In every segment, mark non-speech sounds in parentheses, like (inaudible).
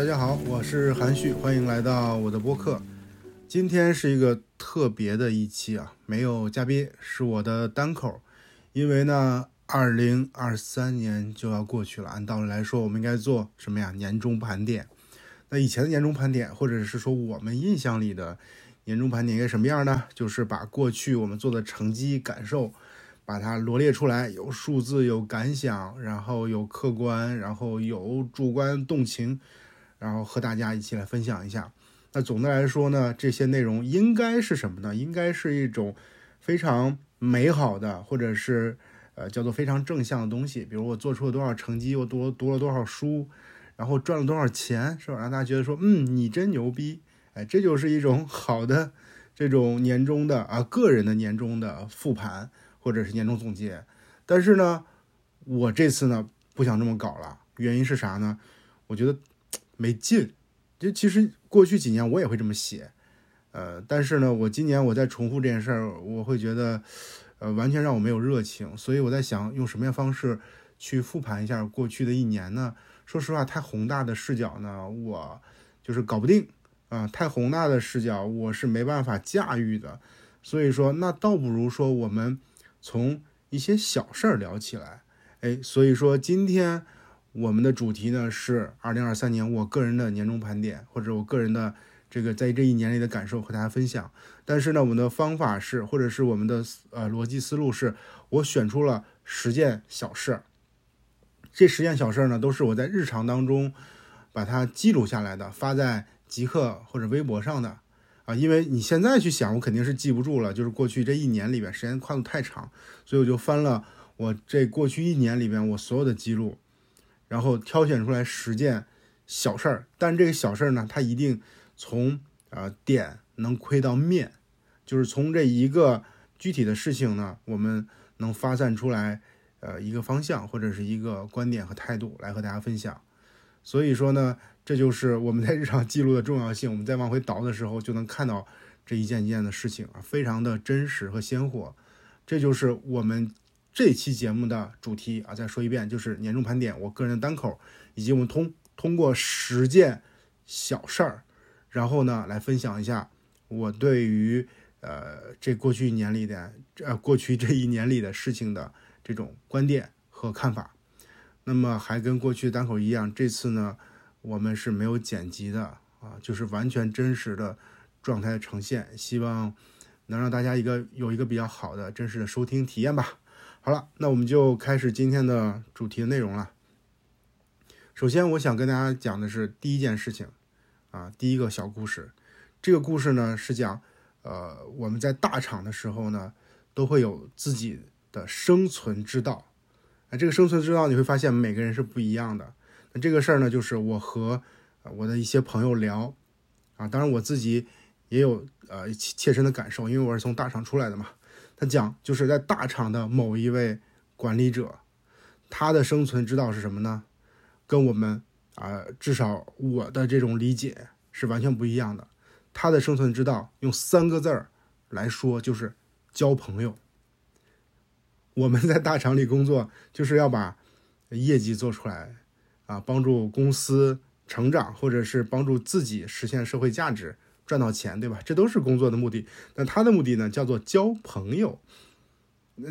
大家好，我是韩旭，欢迎来到我的播客。今天是一个特别的一期啊，没有嘉宾，是我的单口。因为呢，二零二三年就要过去了，按道理来说，我们应该做什么呀？年终盘点。那以前的年终盘点，或者是说我们印象里的年终盘点应该什么样呢？就是把过去我们做的成绩、感受。把它罗列出来，有数字，有感想，然后有客观，然后有主观动情，然后和大家一起来分享一下。那总的来说呢，这些内容应该是什么呢？应该是一种非常美好的，或者是呃叫做非常正向的东西。比如我做出了多少成绩，我读读了多少书，然后赚了多少钱，是吧？让大家觉得说，嗯，你真牛逼，哎，这就是一种好的这种年终的啊个人的年终的复盘。或者是年终总结，但是呢，我这次呢不想这么搞了。原因是啥呢？我觉得没劲。就其实过去几年我也会这么写，呃，但是呢，我今年我在重复这件事儿，我会觉得，呃，完全让我没有热情。所以我在想，用什么样方式去复盘一下过去的一年呢？说实话，太宏大的视角呢，我就是搞不定啊。太宏大的视角，我是没办法驾驭的。所以说，那倒不如说我们。从一些小事儿聊起来，哎，所以说今天我们的主题呢是二零二三年我个人的年终盘点，或者我个人的这个在这一年里的感受和大家分享。但是呢，我们的方法是，或者是我们的呃逻辑思路是，我选出了十件小事，这十件小事呢都是我在日常当中把它记录下来的，发在极客或者微博上的。啊，因为你现在去想，我肯定是记不住了。就是过去这一年里边，时间跨度太长，所以我就翻了我这过去一年里边我所有的记录，然后挑选出来十件小事儿。但这个小事儿呢，它一定从啊点能窥到面，就是从这一个具体的事情呢，我们能发散出来呃一个方向或者是一个观点和态度来和大家分享。所以说呢。这就是我们在日常记录的重要性。我们在往回倒的时候，就能看到这一件一件的事情啊，非常的真实和鲜活。这就是我们这期节目的主题啊。再说一遍，就是年终盘点，我个人的单口，以及我们通通过十件小事儿，然后呢来分享一下我对于呃这过去一年里的呃过去这一年里的事情的这种观点和看法。那么还跟过去单口一样，这次呢。我们是没有剪辑的啊，就是完全真实的状态呈现，希望能让大家一个有一个比较好的真实的收听体验吧。好了，那我们就开始今天的主题的内容了。首先，我想跟大家讲的是第一件事情啊，第一个小故事。这个故事呢是讲，呃，我们在大厂的时候呢，都会有自己的生存之道。啊，这个生存之道你会发现每个人是不一样的。那这个事儿呢，就是我和我的一些朋友聊，啊，当然我自己也有呃切身的感受，因为我是从大厂出来的嘛。他讲就是在大厂的某一位管理者，他的生存之道是什么呢？跟我们啊，至少我的这种理解是完全不一样的。他的生存之道用三个字儿来说，就是交朋友。我们在大厂里工作，就是要把业绩做出来。啊，帮助公司成长，或者是帮助自己实现社会价值，赚到钱，对吧？这都是工作的目的。那他的目的呢，叫做交朋友，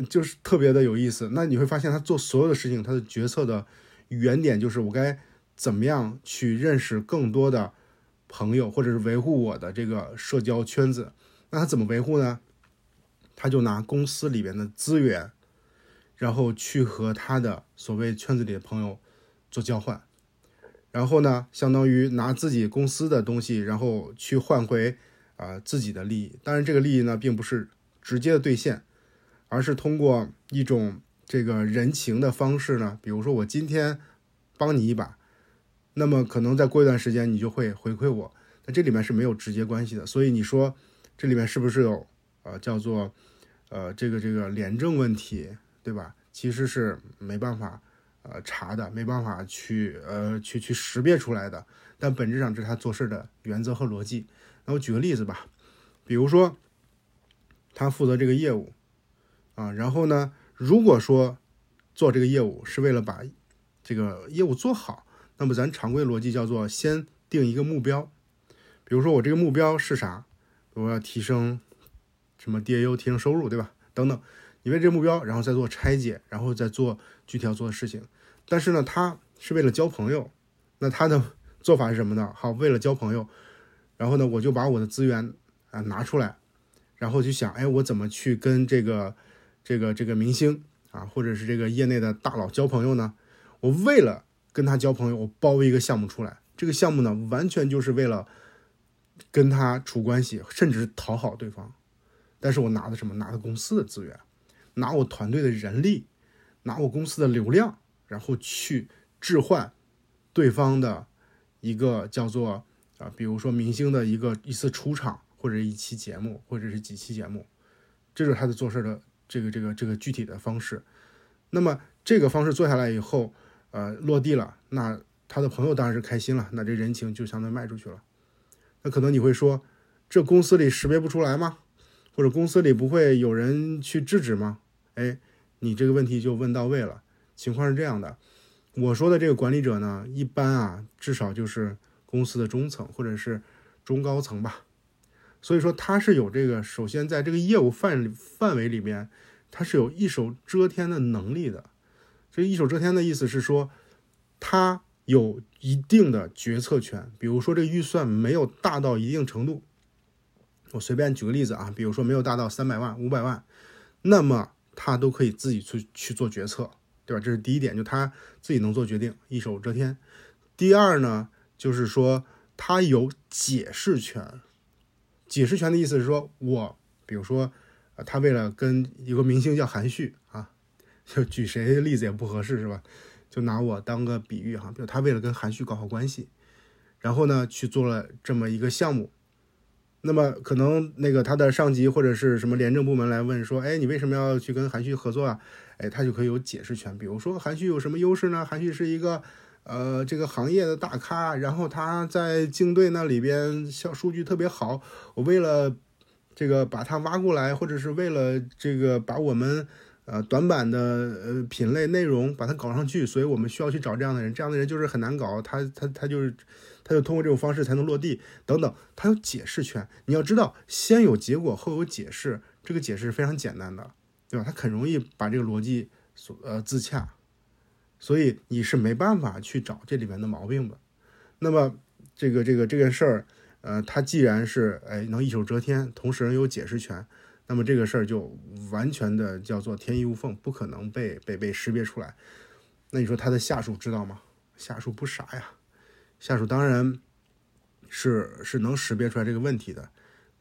就是特别的有意思。那你会发现，他做所有的事情，他的决策的原点就是我该怎么样去认识更多的朋友，或者是维护我的这个社交圈子。那他怎么维护呢？他就拿公司里边的资源，然后去和他的所谓圈子里的朋友。做交换，然后呢，相当于拿自己公司的东西，然后去换回啊自己的利益。当然，这个利益呢，并不是直接的兑现，而是通过一种这个人情的方式呢。比如说，我今天帮你一把，那么可能再过一段时间，你就会回馈我。那这里面是没有直接关系的。所以你说这里面是不是有呃叫做呃这个这个廉政问题，对吧？其实是没办法。呃，查的没办法去呃去去识别出来的，但本质上这是他做事的原则和逻辑。那我举个例子吧，比如说他负责这个业务啊，然后呢，如果说做这个业务是为了把这个业务做好，那么咱常规逻辑叫做先定一个目标，比如说我这个目标是啥？我要提升什么 DAU，提升收入，对吧？等等，你为这个目标，然后再做拆解，然后再做具体要做的事情。但是呢，他是为了交朋友，那他的做法是什么呢？好，为了交朋友，然后呢，我就把我的资源啊拿出来，然后就想，哎，我怎么去跟这个这个这个明星啊，或者是这个业内的大佬交朋友呢？我为了跟他交朋友，我包一个项目出来。这个项目呢，完全就是为了跟他处关系，甚至讨好对方。但是我拿的什么？拿的公司的资源，拿我团队的人力，拿我公司的流量。然后去置换对方的一个叫做啊，比如说明星的一个一次出场，或者一期节目，或者是几期节目，这是他的做事的这个这个这个具体的方式。那么这个方式做下来以后，呃，落地了，那他的朋友当然是开心了，那这人情就相当于卖出去了。那可能你会说，这公司里识别不出来吗？或者公司里不会有人去制止吗？哎，你这个问题就问到位了。情况是这样的，我说的这个管理者呢，一般啊，至少就是公司的中层或者是中高层吧。所以说他是有这个，首先在这个业务范范围里面，他是有一手遮天的能力的。这一手遮天的意思是说，他有一定的决策权。比如说这个预算没有大到一定程度，我随便举个例子啊，比如说没有大到三百万、五百万，那么他都可以自己去去做决策。对吧？这是第一点，就他自己能做决定，一手遮天。第二呢，就是说他有解释权。解释权的意思是说，我比如说，他为了跟一个明星叫韩旭啊，就举谁例子也不合适是吧？就拿我当个比喻哈，比如他为了跟韩旭搞好关系，然后呢去做了这么一个项目。那么可能那个他的上级或者是什么廉政部门来问说，哎，你为什么要去跟韩旭合作啊？哎，他就可以有解释权。比如说韩旭有什么优势呢？韩旭是一个呃这个行业的大咖，然后他在竞队那里边效数据特别好。我为了这个把他挖过来，或者是为了这个把我们呃短板的呃品类内容把它搞上去，所以我们需要去找这样的人。这样的人就是很难搞，他他他就是。他就通过这种方式才能落地，等等，他有解释权。你要知道，先有结果后有解释，这个解释是非常简单的，对吧？他很容易把这个逻辑所呃自洽，所以你是没办法去找这里面的毛病的。那么这个这个这件事儿，呃，他既然是哎能一手遮天，同时有解释权，那么这个事儿就完全的叫做天衣无缝，不可能被被被识别出来。那你说他的下属知道吗？下属不傻呀。下属当然是是能识别出来这个问题的，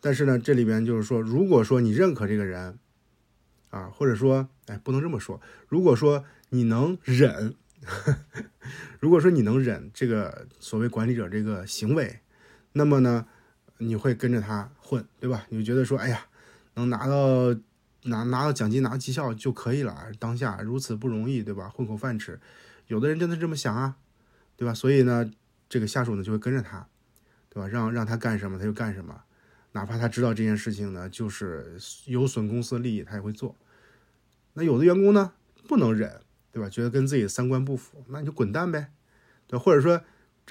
但是呢，这里边就是说，如果说你认可这个人，啊，或者说，哎，不能这么说，如果说你能忍，(laughs) 如果说你能忍这个所谓管理者这个行为，那么呢，你会跟着他混，对吧？你就觉得说，哎呀，能拿到拿拿到奖金、拿到绩效就可以了，当下如此不容易，对吧？混口饭吃，有的人真的这么想啊，对吧？所以呢。这个下属呢就会跟着他，对吧？让让他干什么他就干什么，哪怕他知道这件事情呢就是有损公司的利益，他也会做。那有的员工呢不能忍，对吧？觉得跟自己的三观不符，那你就滚蛋呗，对或者说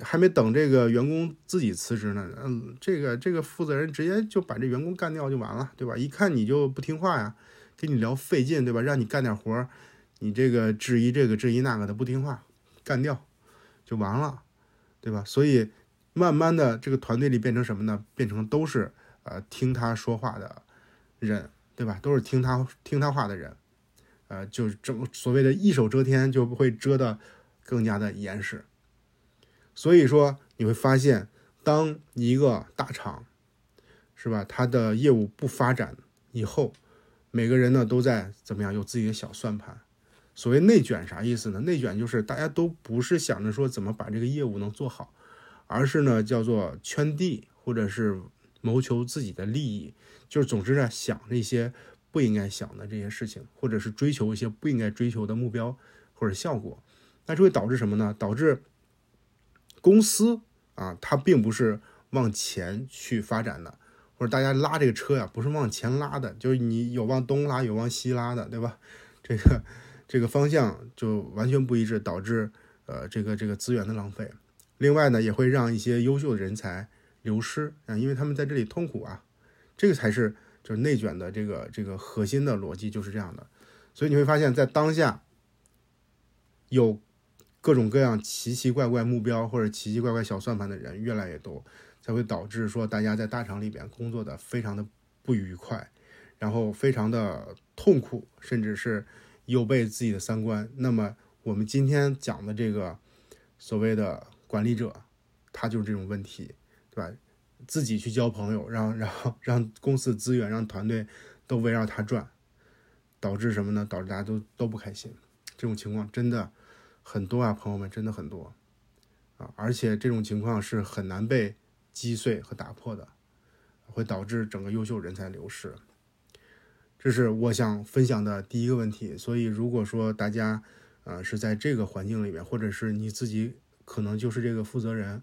还没等这个员工自己辞职呢，嗯，这个这个负责人直接就把这员工干掉就完了，对吧？一看你就不听话呀，跟你聊费劲，对吧？让你干点活，你这个质疑这个质疑那个的不听话，干掉就完了。对吧？所以慢慢的，这个团队里变成什么呢？变成都是呃听他说话的人，对吧？都是听他听他话的人，呃，就整所谓的一手遮天，就会遮的更加的严实。所以说你会发现，当一个大厂是吧，它的业务不发展以后，每个人呢都在怎么样有自己的小算盘。所谓内卷啥意思呢？内卷就是大家都不是想着说怎么把这个业务能做好，而是呢叫做圈地，或者是谋求自己的利益，就是总之呢想那些不应该想的这些事情，或者是追求一些不应该追求的目标或者效果，那这会导致什么呢？导致公司啊，它并不是往前去发展的，或者大家拉这个车呀，不是往前拉的，就是你有往东拉，有往西拉的，对吧？这个。这个方向就完全不一致，导致呃这个这个资源的浪费。另外呢，也会让一些优秀的人才流失啊，因为他们在这里痛苦啊。这个才是就是内卷的这个这个核心的逻辑就是这样的。所以你会发现在当下有各种各样奇奇怪怪目标或者奇奇怪怪小算盘的人越来越多，才会导致说大家在大厂里边工作的非常的不愉快，然后非常的痛苦，甚至是有悖自己的三观。那么我们今天讲的这个所谓的管理者，他就是这种问题，对吧？自己去交朋友，让 (laughs) 让让公司资源、让团队都围绕他转，导致什么呢？导致大家都都不开心。这种情况真的很多啊，朋友们，真的很多啊！而且这种情况是很难被击碎和打破的，会导致整个优秀人才流失。这是我想分享的第一个问题。所以，如果说大家啊是在这个环境里面，或者是你自己可能就是这个负责人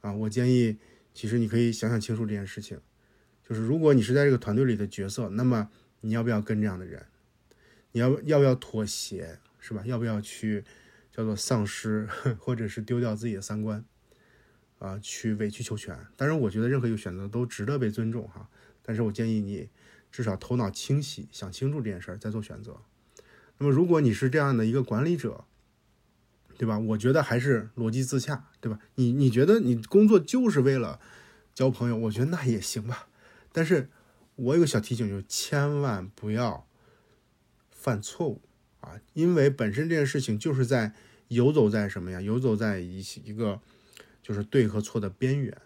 啊，我建议。其实你可以想想清楚这件事情，就是如果你是在这个团队里的角色，那么你要不要跟这样的人？你要要不要妥协，是吧？要不要去叫做丧失，或者是丢掉自己的三观啊？去委曲求全？当然，我觉得任何一个选择都值得被尊重哈。但是我建议你至少头脑清晰，想清楚这件事儿再做选择。那么，如果你是这样的一个管理者，对吧？我觉得还是逻辑自洽，对吧？你你觉得你工作就是为了交朋友，我觉得那也行吧。但是我有个小提醒，就千万不要犯错误啊！因为本身这件事情就是在游走在什么呀？游走在一一个就是对和错的边缘，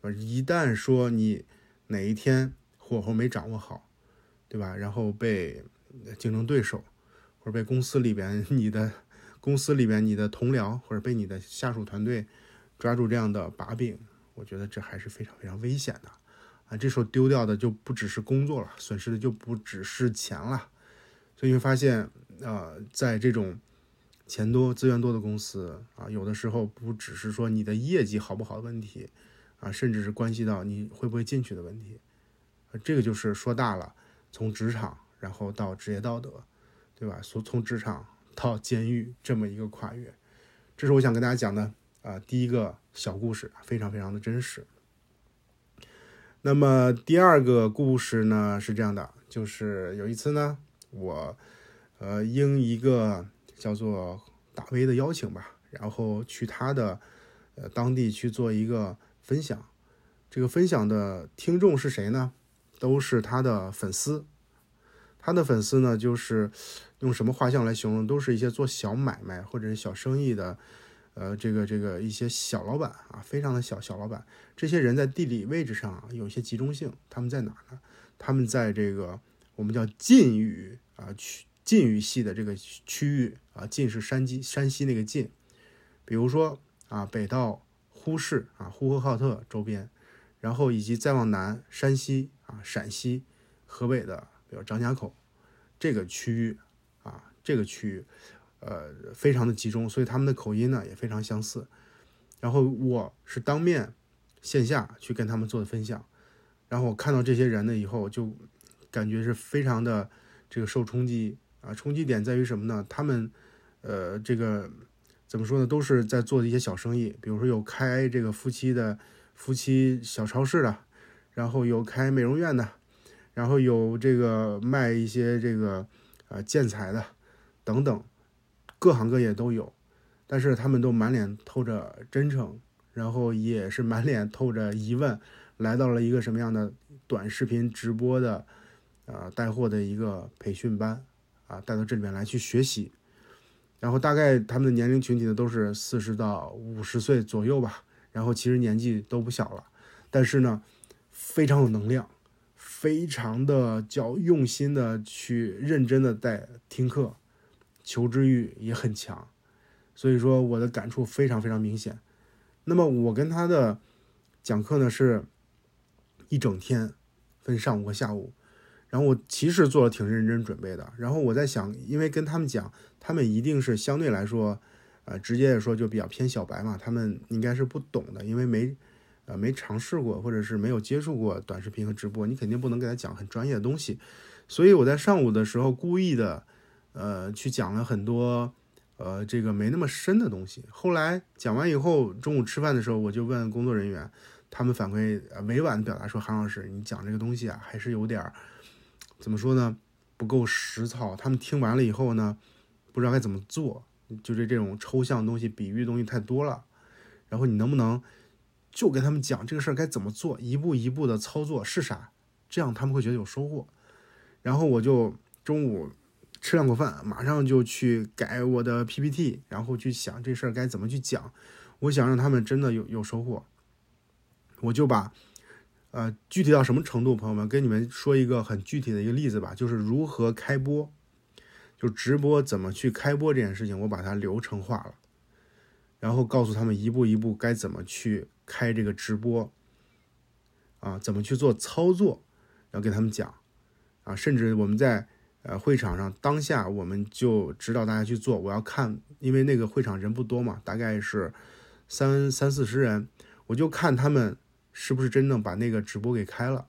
对吧？一旦说你哪一天火候没掌握好，对吧？然后被竞争对手或者被公司里边你的。公司里边，你的同僚或者被你的下属团队抓住这样的把柄，我觉得这还是非常非常危险的啊！这时候丢掉的就不只是工作了，损失的就不只是钱了。所以你会发现，呃，在这种钱多资源多的公司啊，有的时候不只是说你的业绩好不好的问题啊，甚至是关系到你会不会进去的问题。这个就是说大了，从职场然后到职业道德，对吧？从从职场。到监狱这么一个跨越，这是我想跟大家讲的啊，第一个小故事，非常非常的真实。那么第二个故事呢是这样的，就是有一次呢，我呃应一个叫做大 V 的邀请吧，然后去他的呃当地去做一个分享。这个分享的听众是谁呢？都是他的粉丝。他的粉丝呢，就是用什么画像来形容？都是一些做小买卖或者是小生意的，呃，这个这个一些小老板啊，非常的小小老板。这些人在地理位置上啊有一些集中性，他们在哪呢？他们在这个我们叫晋语啊区晋语系的这个区域啊，晋是山西山西那个晋，比如说啊北到呼市啊呼和浩特周边，然后以及再往南山西啊陕西河北的。比如张家口这个区域啊，这个区域，呃，非常的集中，所以他们的口音呢也非常相似。然后我是当面线下去跟他们做的分享，然后我看到这些人呢以后，就感觉是非常的这个受冲击啊。冲击点在于什么呢？他们呃，这个怎么说呢？都是在做的一些小生意，比如说有开这个夫妻的夫妻小超市的，然后有开美容院的。然后有这个卖一些这个呃建材的等等，各行各业都有，但是他们都满脸透着真诚，然后也是满脸透着疑问，来到了一个什么样的短视频直播的呃带货的一个培训班啊，带到这里面来去学习，然后大概他们的年龄群体呢都是四十到五十岁左右吧，然后其实年纪都不小了，但是呢非常有能量。非常的叫用心的去认真的在听课，求知欲也很强，所以说我的感触非常非常明显。那么我跟他的讲课呢是一整天，分上午和下午，然后我其实做了挺认真准备的。然后我在想，因为跟他们讲，他们一定是相对来说，呃，直接的说就比较偏小白嘛，他们应该是不懂的，因为没。呃，没尝试过，或者是没有接触过短视频和直播，你肯定不能给他讲很专业的东西。所以我在上午的时候故意的，呃，去讲了很多呃，这个没那么深的东西。后来讲完以后，中午吃饭的时候，我就问工作人员，他们反馈委婉的表达说：“韩老师，你讲这个东西啊，还是有点儿怎么说呢，不够实操。”他们听完了以后呢，不知道该怎么做，就是这种抽象东西、比喻东西太多了。然后你能不能就跟他们讲这个事儿该怎么做，一步一步的操作是啥？这样他们会觉得有收获。然后我就中午吃两口饭，马上就去改我的 PPT，然后去想这事儿该怎么去讲。我想让他们真的有有收获，我就把呃具体到什么程度，朋友们跟你们说一个很具体的一个例子吧，就是如何开播，就直播怎么去开播这件事情，我把它流程化了。然后告诉他们一步一步该怎么去开这个直播，啊，怎么去做操作，要给他们讲，啊，甚至我们在呃会场上当下我们就指导大家去做。我要看，因为那个会场人不多嘛，大概是三三四十人，我就看他们是不是真正把那个直播给开了。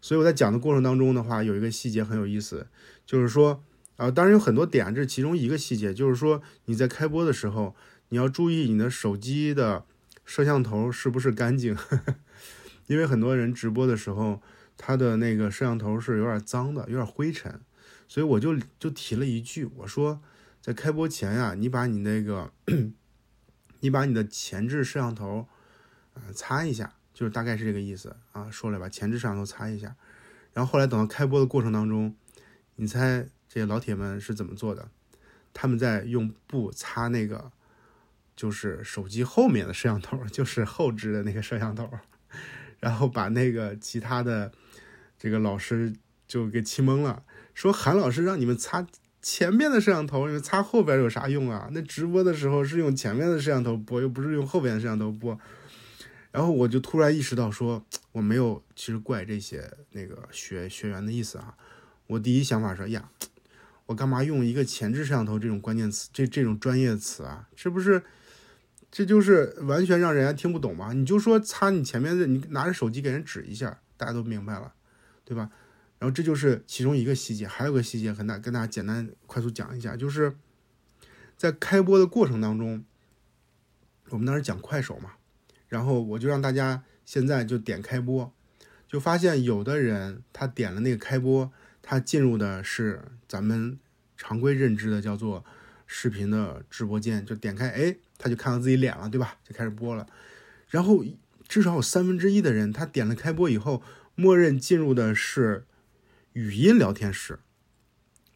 所以我在讲的过程当中的话，有一个细节很有意思，就是说，啊，当然有很多点，这是其中一个细节，就是说你在开播的时候。你要注意你的手机的摄像头是不是干净，(laughs) 因为很多人直播的时候，他的那个摄像头是有点脏的，有点灰尘，所以我就就提了一句，我说在开播前呀，你把你那个，(clears throat) 你把你的前置摄像头啊擦一下，就是大概是这个意思啊，说了把前置摄像头擦一下，然后后来等到开播的过程当中，你猜这些老铁们是怎么做的？他们在用布擦那个。就是手机后面的摄像头，就是后置的那个摄像头，然后把那个其他的这个老师就给气懵了，说韩老师让你们擦前面的摄像头，你们擦后边有啥用啊？那直播的时候是用前面的摄像头播，又不是用后边的摄像头播。然后我就突然意识到，说我没有其实怪这些那个学学员的意思啊。我第一想法说呀，我干嘛用一个前置摄像头这种关键词，这这种专业词啊？是不是？这就是完全让人家听不懂嘛？你就说擦你前面的，你拿着手机给人指一下，大家都明白了，对吧？然后这就是其中一个细节，还有个细节，跟大跟大家简单快速讲一下，就是在开播的过程当中，我们当时讲快手嘛，然后我就让大家现在就点开播，就发现有的人他点了那个开播，他进入的是咱们常规认知的叫做视频的直播间，就点开，哎。他就看到自己脸了，对吧？就开始播了，然后至少有三分之一的人，他点了开播以后，默认进入的是语音聊天室，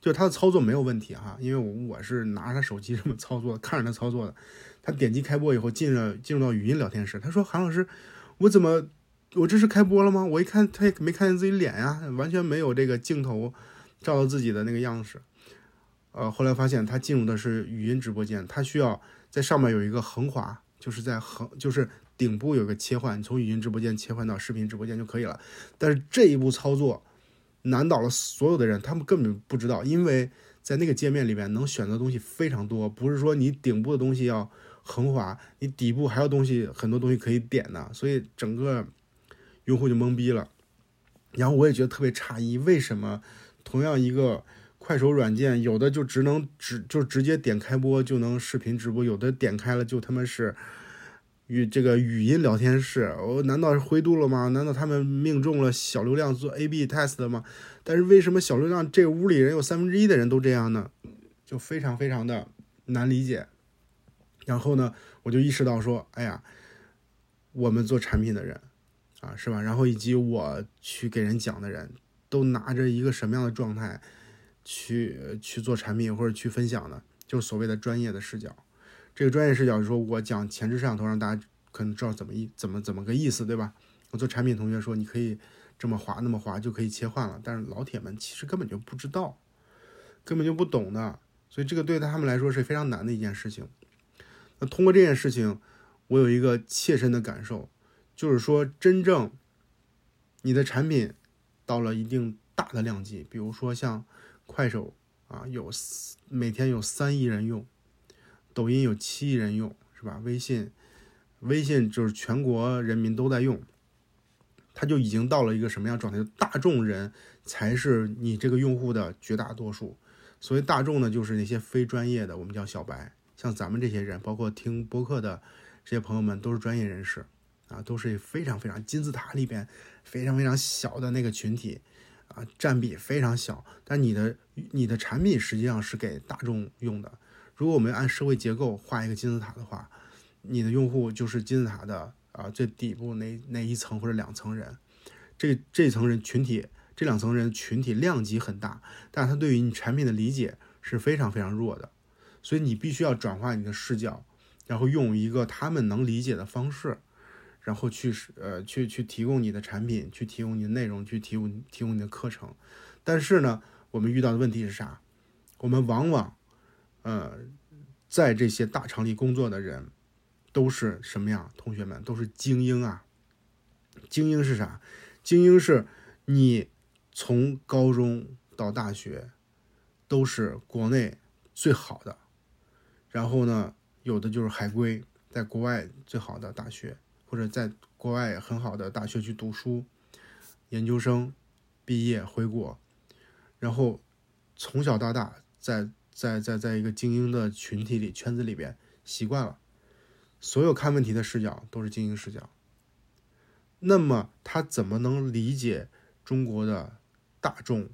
就他的操作没有问题哈，因为我我是拿着他手机这么操作，看着他操作的。他点击开播以后，进了进入到语音聊天室，他说：“韩老师，我怎么我这是开播了吗？我一看他也没看见自己脸呀，完全没有这个镜头照到自己的那个样式。”呃，后来发现他进入的是语音直播间，他需要。在上面有一个横滑，就是在横，就是顶部有个切换，从语音直播间切换到视频直播间就可以了。但是这一步操作难倒了所有的人，他们根本不知道，因为在那个界面里面能选择东西非常多，不是说你顶部的东西要横滑，你底部还有东西很多东西可以点的，所以整个用户就懵逼了。然后我也觉得特别诧异，为什么同样一个。快手软件有的就只能直就直接点开播就能视频直播，有的点开了就他妈是与这个语音聊天室。我难道是灰度了吗？难道他们命中了小流量做 A/B test 吗？但是为什么小流量这屋里人有三分之一的人都这样呢？就非常非常的难理解。然后呢，我就意识到说，哎呀，我们做产品的人啊，是吧？然后以及我去给人讲的人都拿着一个什么样的状态？去去做产品或者去分享的，就是所谓的专业的视角。这个专业视角是说我讲前置摄像头，让大家可能知道怎么意怎么怎么个意思，对吧？我做产品同学说你可以这么滑那么滑就可以切换了，但是老铁们其实根本就不知道，根本就不懂的，所以这个对他们来说是非常难的一件事情。那通过这件事情，我有一个切身的感受，就是说真正你的产品到了一定大的量级，比如说像。快手啊，有每天有三亿人用，抖音有七亿人用，是吧？微信，微信就是全国人民都在用，它就已经到了一个什么样状态？大众人才是你这个用户的绝大多数，所谓大众呢，就是那些非专业的，我们叫小白，像咱们这些人，包括听播客的这些朋友们，都是专业人士啊，都是非常非常金字塔里边非常非常小的那个群体啊，占比非常小。但你的你的产品实际上是给大众用的。如果我们按社会结构画一个金字塔的话，你的用户就是金字塔的啊最底部那那一层或者两层人，这这层人群体。这两层人群体量级很大，但是他对于你产品的理解是非常非常弱的，所以你必须要转化你的视角，然后用一个他们能理解的方式，然后去呃去去提供你的产品，去提供你的内容，去提供提供你的课程。但是呢，我们遇到的问题是啥？我们往往呃在这些大厂里工作的人都是什么样？同学们都是精英啊！精英是啥？精英是你。从高中到大学，都是国内最好的，然后呢，有的就是海归，在国外最好的大学，或者在国外很好的大学去读书，研究生毕业回国，然后从小到大在在在在一个精英的群体里圈子里边习惯了，所有看问题的视角都是精英视角，那么他怎么能理解中国的？大众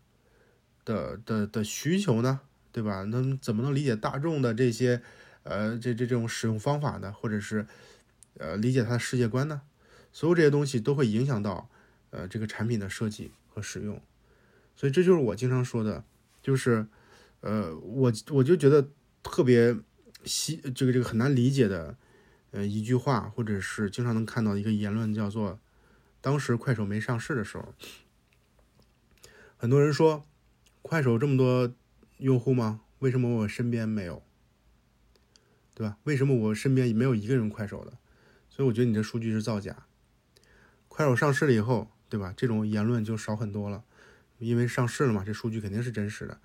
的的的需求呢，对吧？那怎么能理解大众的这些呃这这这种使用方法呢？或者是呃理解它的世界观呢？所有这些东西都会影响到呃这个产品的设计和使用。所以这就是我经常说的，就是呃我我就觉得特别稀这个这个很难理解的呃一句话，或者是经常能看到一个言论，叫做当时快手没上市的时候。很多人说，快手这么多用户吗？为什么我身边没有？对吧？为什么我身边没有一个人快手的？所以我觉得你这数据是造假。快手上市了以后，对吧？这种言论就少很多了，因为上市了嘛，这数据肯定是真实的。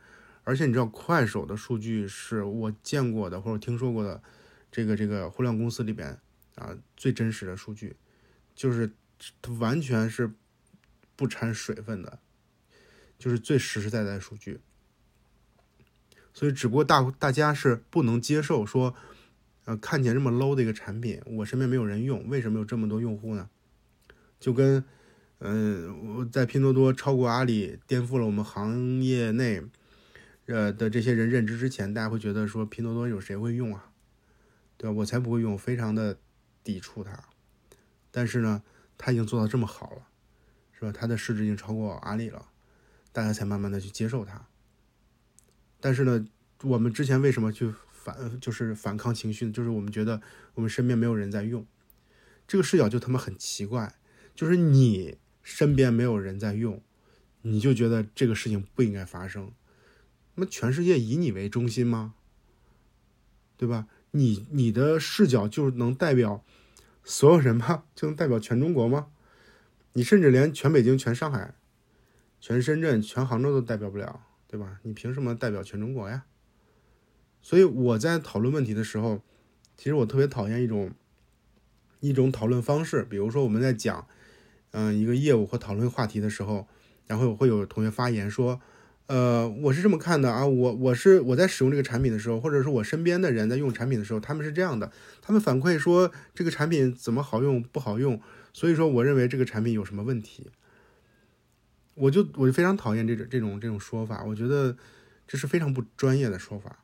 而且你知道，快手的数据是我见过的或者听说过的这个这个互联网公司里边啊最真实的数据，就是它完全是不掺水分的。就是最实实在在的数据，所以只不过大大家是不能接受说，呃，看起来这么 low 的一个产品，我身边没有人用，为什么有这么多用户呢？就跟，嗯，我在拼多多超过阿里，颠覆了我们行业内，呃的这些人认知之前，大家会觉得说拼多多有谁会用啊？对吧？我才不会用，非常的抵触它。但是呢，它已经做到这么好了，是吧？它的市值已经超过阿里了。大家才慢慢的去接受它，但是呢，我们之前为什么去反，就是反抗情绪？就是我们觉得我们身边没有人在用，这个视角就他妈很奇怪，就是你身边没有人在用，你就觉得这个事情不应该发生，那么全世界以你为中心吗？对吧？你你的视角就能代表所有人吗？就能代表全中国吗？你甚至连全北京、全上海。全深圳、全杭州都代表不了，对吧？你凭什么代表全中国呀？所以我在讨论问题的时候，其实我特别讨厌一种一种讨论方式。比如说我们在讲嗯一个业务或讨论话题的时候，然后会有同学发言说，呃，我是这么看的啊，我我是我在使用这个产品的时候，或者是我身边的人在用产品的时候，他们是这样的，他们反馈说这个产品怎么好用不好用，所以说我认为这个产品有什么问题。我就我就非常讨厌这种这种这种说法，我觉得这是非常不专业的说法。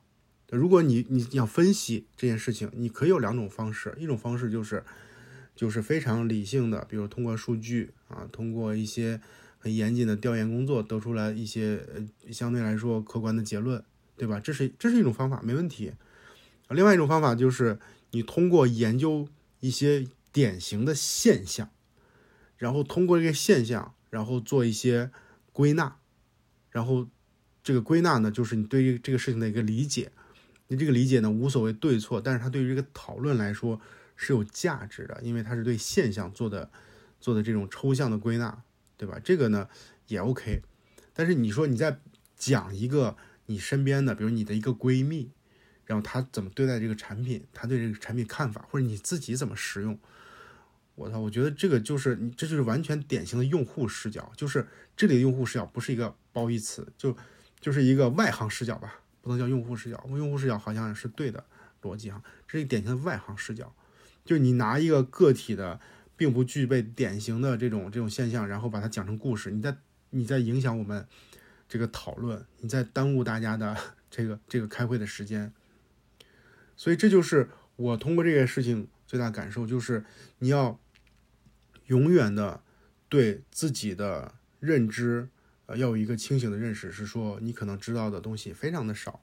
如果你你要分析这件事情，你可以有两种方式，一种方式就是就是非常理性的，比如通过数据啊，通过一些很严谨的调研工作得出来一些呃相对来说客观的结论，对吧？这是这是一种方法，没问题。另外一种方法就是你通过研究一些典型的现象，然后通过这个现象。然后做一些归纳，然后这个归纳呢，就是你对于这个事情的一个理解。你这个理解呢，无所谓对错，但是它对于这个讨论来说是有价值的，因为它是对现象做的做的这种抽象的归纳，对吧？这个呢也 OK。但是你说你在讲一个你身边的，比如你的一个闺蜜，然后她怎么对待这个产品，她对这个产品看法，或者你自己怎么使用？我操，我觉得这个就是你，这就是完全典型的用户视角，就是这里的用户视角不是一个褒义词，就就是一个外行视角吧，不能叫用户视角。用户视角好像是对的逻辑哈，这是典型的外行视角，就你拿一个个体的并不具备典型的这种这种现象，然后把它讲成故事，你在你在影响我们这个讨论，你在耽误大家的这个这个开会的时间。所以这就是我通过这件事情最大感受，就是你要永远的对自己的认知。呃，要有一个清醒的认识，是说你可能知道的东西非常的少，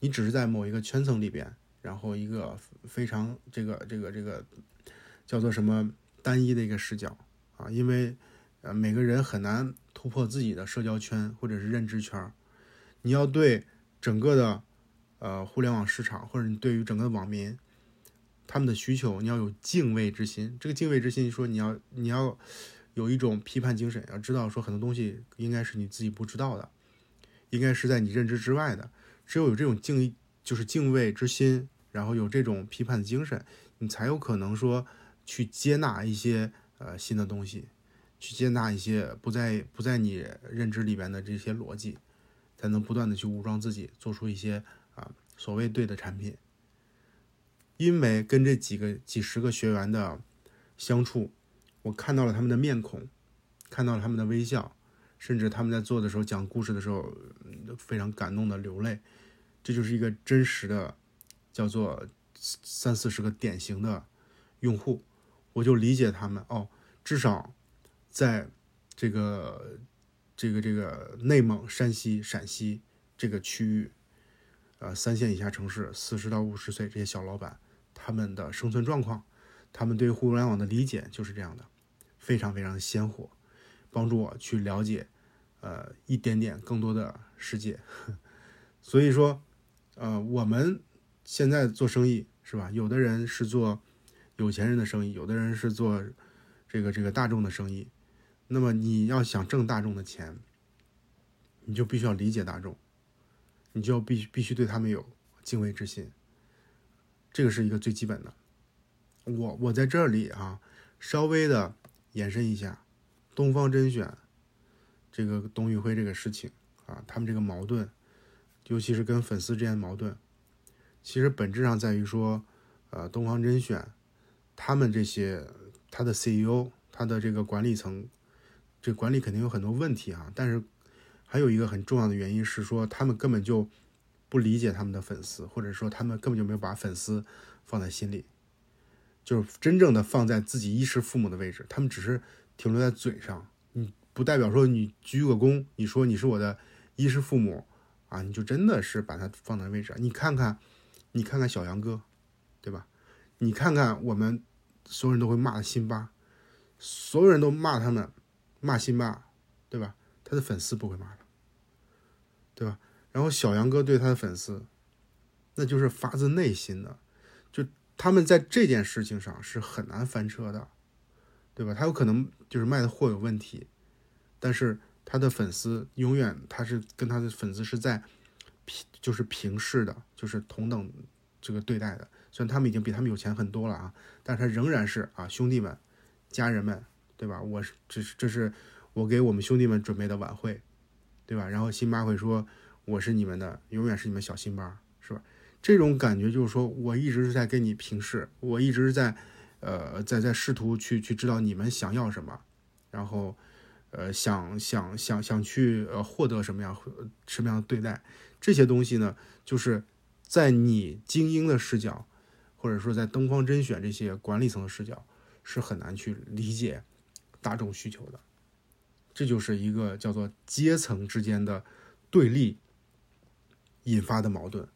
你只是在某一个圈层里边，然后一个非常这个这个这个叫做什么单一的一个视角啊，因为呃每个人很难突破自己的社交圈或者是认知圈，你要对整个的呃互联网市场或者你对于整个网民他们的需求，你要有敬畏之心。这个敬畏之心，说你要你要。有一种批判精神，要知道说很多东西应该是你自己不知道的，应该是在你认知之外的。只有有这种敬，就是敬畏之心，然后有这种批判的精神，你才有可能说去接纳一些呃新的东西，去接纳一些不在不在你认知里边的这些逻辑，才能不断的去武装自己，做出一些啊所谓对的产品。因为跟这几个几十个学员的相处。我看到了他们的面孔，看到了他们的微笑，甚至他们在做的时候讲故事的时候，非常感动的流泪。这就是一个真实的，叫做三四十个典型的用户，我就理解他们哦。至少在这个这个这个内蒙、山西、陕西这个区域，呃，三线以下城市，四十到五十岁这些小老板，他们的生存状况，他们对互联网的理解就是这样的。非常非常的鲜活，帮助我去了解，呃，一点点更多的世界。(laughs) 所以说，呃，我们现在做生意是吧？有的人是做有钱人的生意，有的人是做这个这个大众的生意。那么你要想挣大众的钱，你就必须要理解大众，你就必必须对他们有敬畏之心。这个是一个最基本的。我我在这里啊，稍微的。延伸一下，东方甄选这个董宇辉这个事情啊，他们这个矛盾，尤其是跟粉丝之间的矛盾，其实本质上在于说，呃，东方甄选他们这些他的 CEO，他的这个管理层，这管理肯定有很多问题啊。但是还有一个很重要的原因是说，他们根本就不理解他们的粉丝，或者说他们根本就没有把粉丝放在心里。就是真正的放在自己衣食父母的位置，他们只是停留在嘴上，你不代表说你鞠个躬，你说你是我的衣食父母啊，你就真的是把他放在位置。你看看，你看看小杨哥，对吧？你看看我们所有人都会骂的辛巴，所有人都骂他们，骂辛巴，对吧？他的粉丝不会骂他，对吧？然后小杨哥对他的粉丝，那就是发自内心的。他们在这件事情上是很难翻车的，对吧？他有可能就是卖的货有问题，但是他的粉丝永远他是跟他的粉丝是在平就是平视的，就是同等这个对待的。虽然他们已经比他们有钱很多了啊，但是他仍然是啊兄弟们、家人们，对吧？我是这是这是我给我们兄弟们准备的晚会，对吧？然后辛巴会说我是你们的，永远是你们小辛巴，这种感觉就是说，我一直是在跟你平视，我一直在，呃，在在试图去去知道你们想要什么，然后，呃，想想想想去呃获得什么样什么样的对待，这些东西呢，就是在你精英的视角，或者说在东方甄选这些管理层的视角，是很难去理解大众需求的，这就是一个叫做阶层之间的对立引发的矛盾。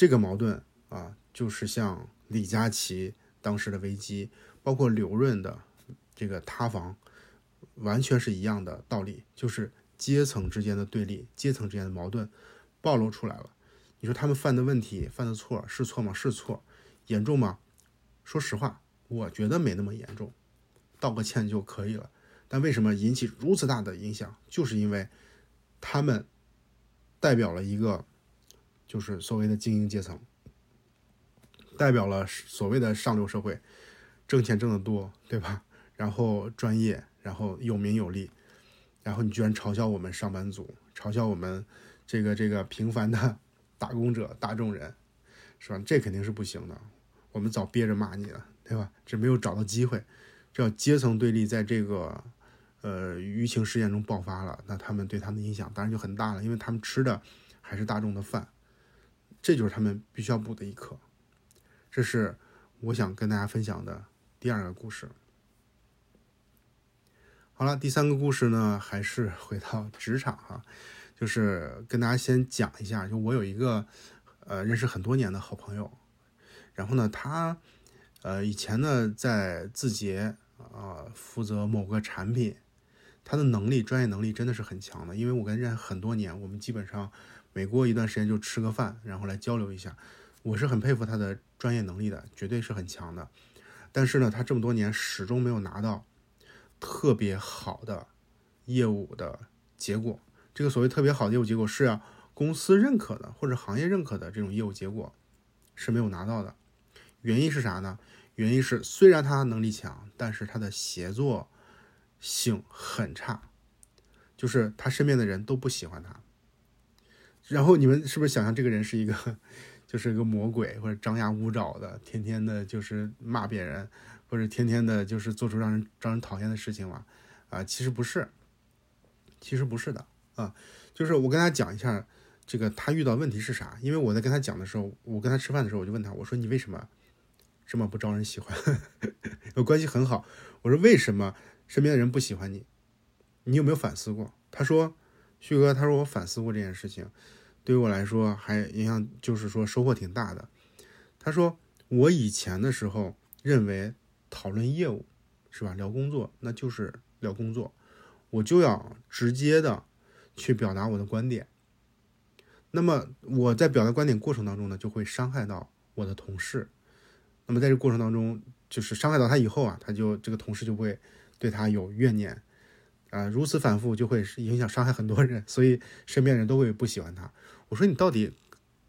这个矛盾啊，就是像李佳琦当时的危机，包括刘润的这个塌房，完全是一样的道理，就是阶层之间的对立，阶层之间的矛盾暴露出来了。你说他们犯的问题、犯的错是错吗？是错，严重吗？说实话，我觉得没那么严重，道个歉就可以了。但为什么引起如此大的影响？就是因为他们代表了一个。就是所谓的精英阶层，代表了所谓的上流社会，挣钱挣得多，对吧？然后专业，然后有名有利，然后你居然嘲笑我们上班族，嘲笑我们这个这个平凡的 (laughs) 打工者、大众人，是吧？这肯定是不行的。我们早憋着骂你了，对吧？这没有找到机会，这阶层对立在这个呃舆情事件中爆发了，那他们对他们的影响当然就很大了，因为他们吃的还是大众的饭，这就是他们必须要补的一课。这是我想跟大家分享的第二个故事。好了，第三个故事呢，还是回到职场哈，就是跟大家先讲一下，就我有一个呃认识很多年的好朋友，然后呢，他呃以前呢在字节啊负责某个产品，他的能力专业能力真的是很强的，因为我跟认识很多年，我们基本上每过一段时间就吃个饭，然后来交流一下，我是很佩服他的专业能力的，绝对是很强的，但是呢，他这么多年始终没有拿到。特别好的业务的结果，这个所谓特别好的业务结果是公司认可的或者行业认可的这种业务结果是没有拿到的。原因是啥呢？原因是虽然他能力强，但是他的协作性很差，就是他身边的人都不喜欢他。然后你们是不是想象这个人是一个 (laughs) 就是一个魔鬼或者张牙舞爪的，天天的就是骂别人？或者天天的，就是做出让人让人讨厌的事情嘛？啊，其实不是，其实不是的啊。就是我跟他讲一下，这个他遇到问题是啥？因为我在跟他讲的时候，我跟他吃饭的时候，我就问他，我说你为什么这么不招人喜欢？(laughs) 我关系很好，我说为什么身边的人不喜欢你？你有没有反思过？他说，旭哥，他说我反思过这件事情，对于我来说还影响，就是说收获挺大的。他说我以前的时候认为。讨论业务是吧？聊工作那就是聊工作，我就要直接的去表达我的观点。那么我在表达观点过程当中呢，就会伤害到我的同事。那么在这过程当中，就是伤害到他以后啊，他就这个同事就会对他有怨念啊，如此反复就会影响伤害很多人，所以身边人都会不喜欢他。我说你到底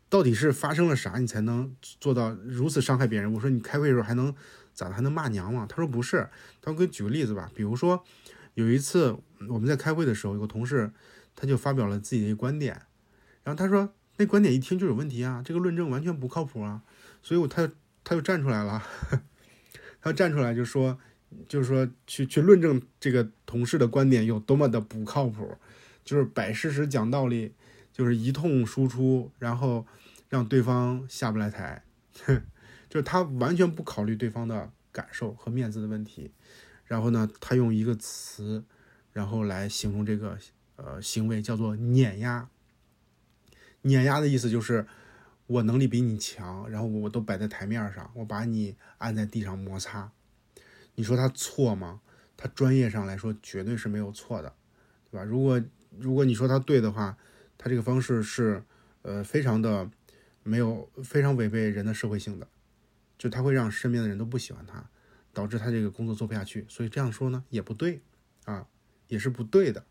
到底是发生了啥，你才能做到如此伤害别人？我说你开会的时候还能。咋的还能骂娘吗？他说不是，他说给举个例子吧，比如说有一次我们在开会的时候，有个同事他就发表了自己的观点，然后他说那观点一听就有问题啊，这个论证完全不靠谱啊，所以我他他就站出来了，(laughs) 他站出来就说就是说去去论证这个同事的观点有多么的不靠谱，就是摆事实讲道理，就是一通输出，然后让对方下不来台。(laughs) 就是他完全不考虑对方的感受和面子的问题，然后呢，他用一个词，然后来形容这个呃行为，叫做碾压。碾压的意思就是我能力比你强，然后我都摆在台面上，我把你按在地上摩擦。你说他错吗？他专业上来说绝对是没有错的，对吧？如果如果你说他对的话，他这个方式是呃非常的没有非常违背人的社会性的。就他会让身边的人都不喜欢他，导致他这个工作做不下去。所以这样说呢也不对啊，也是不对的。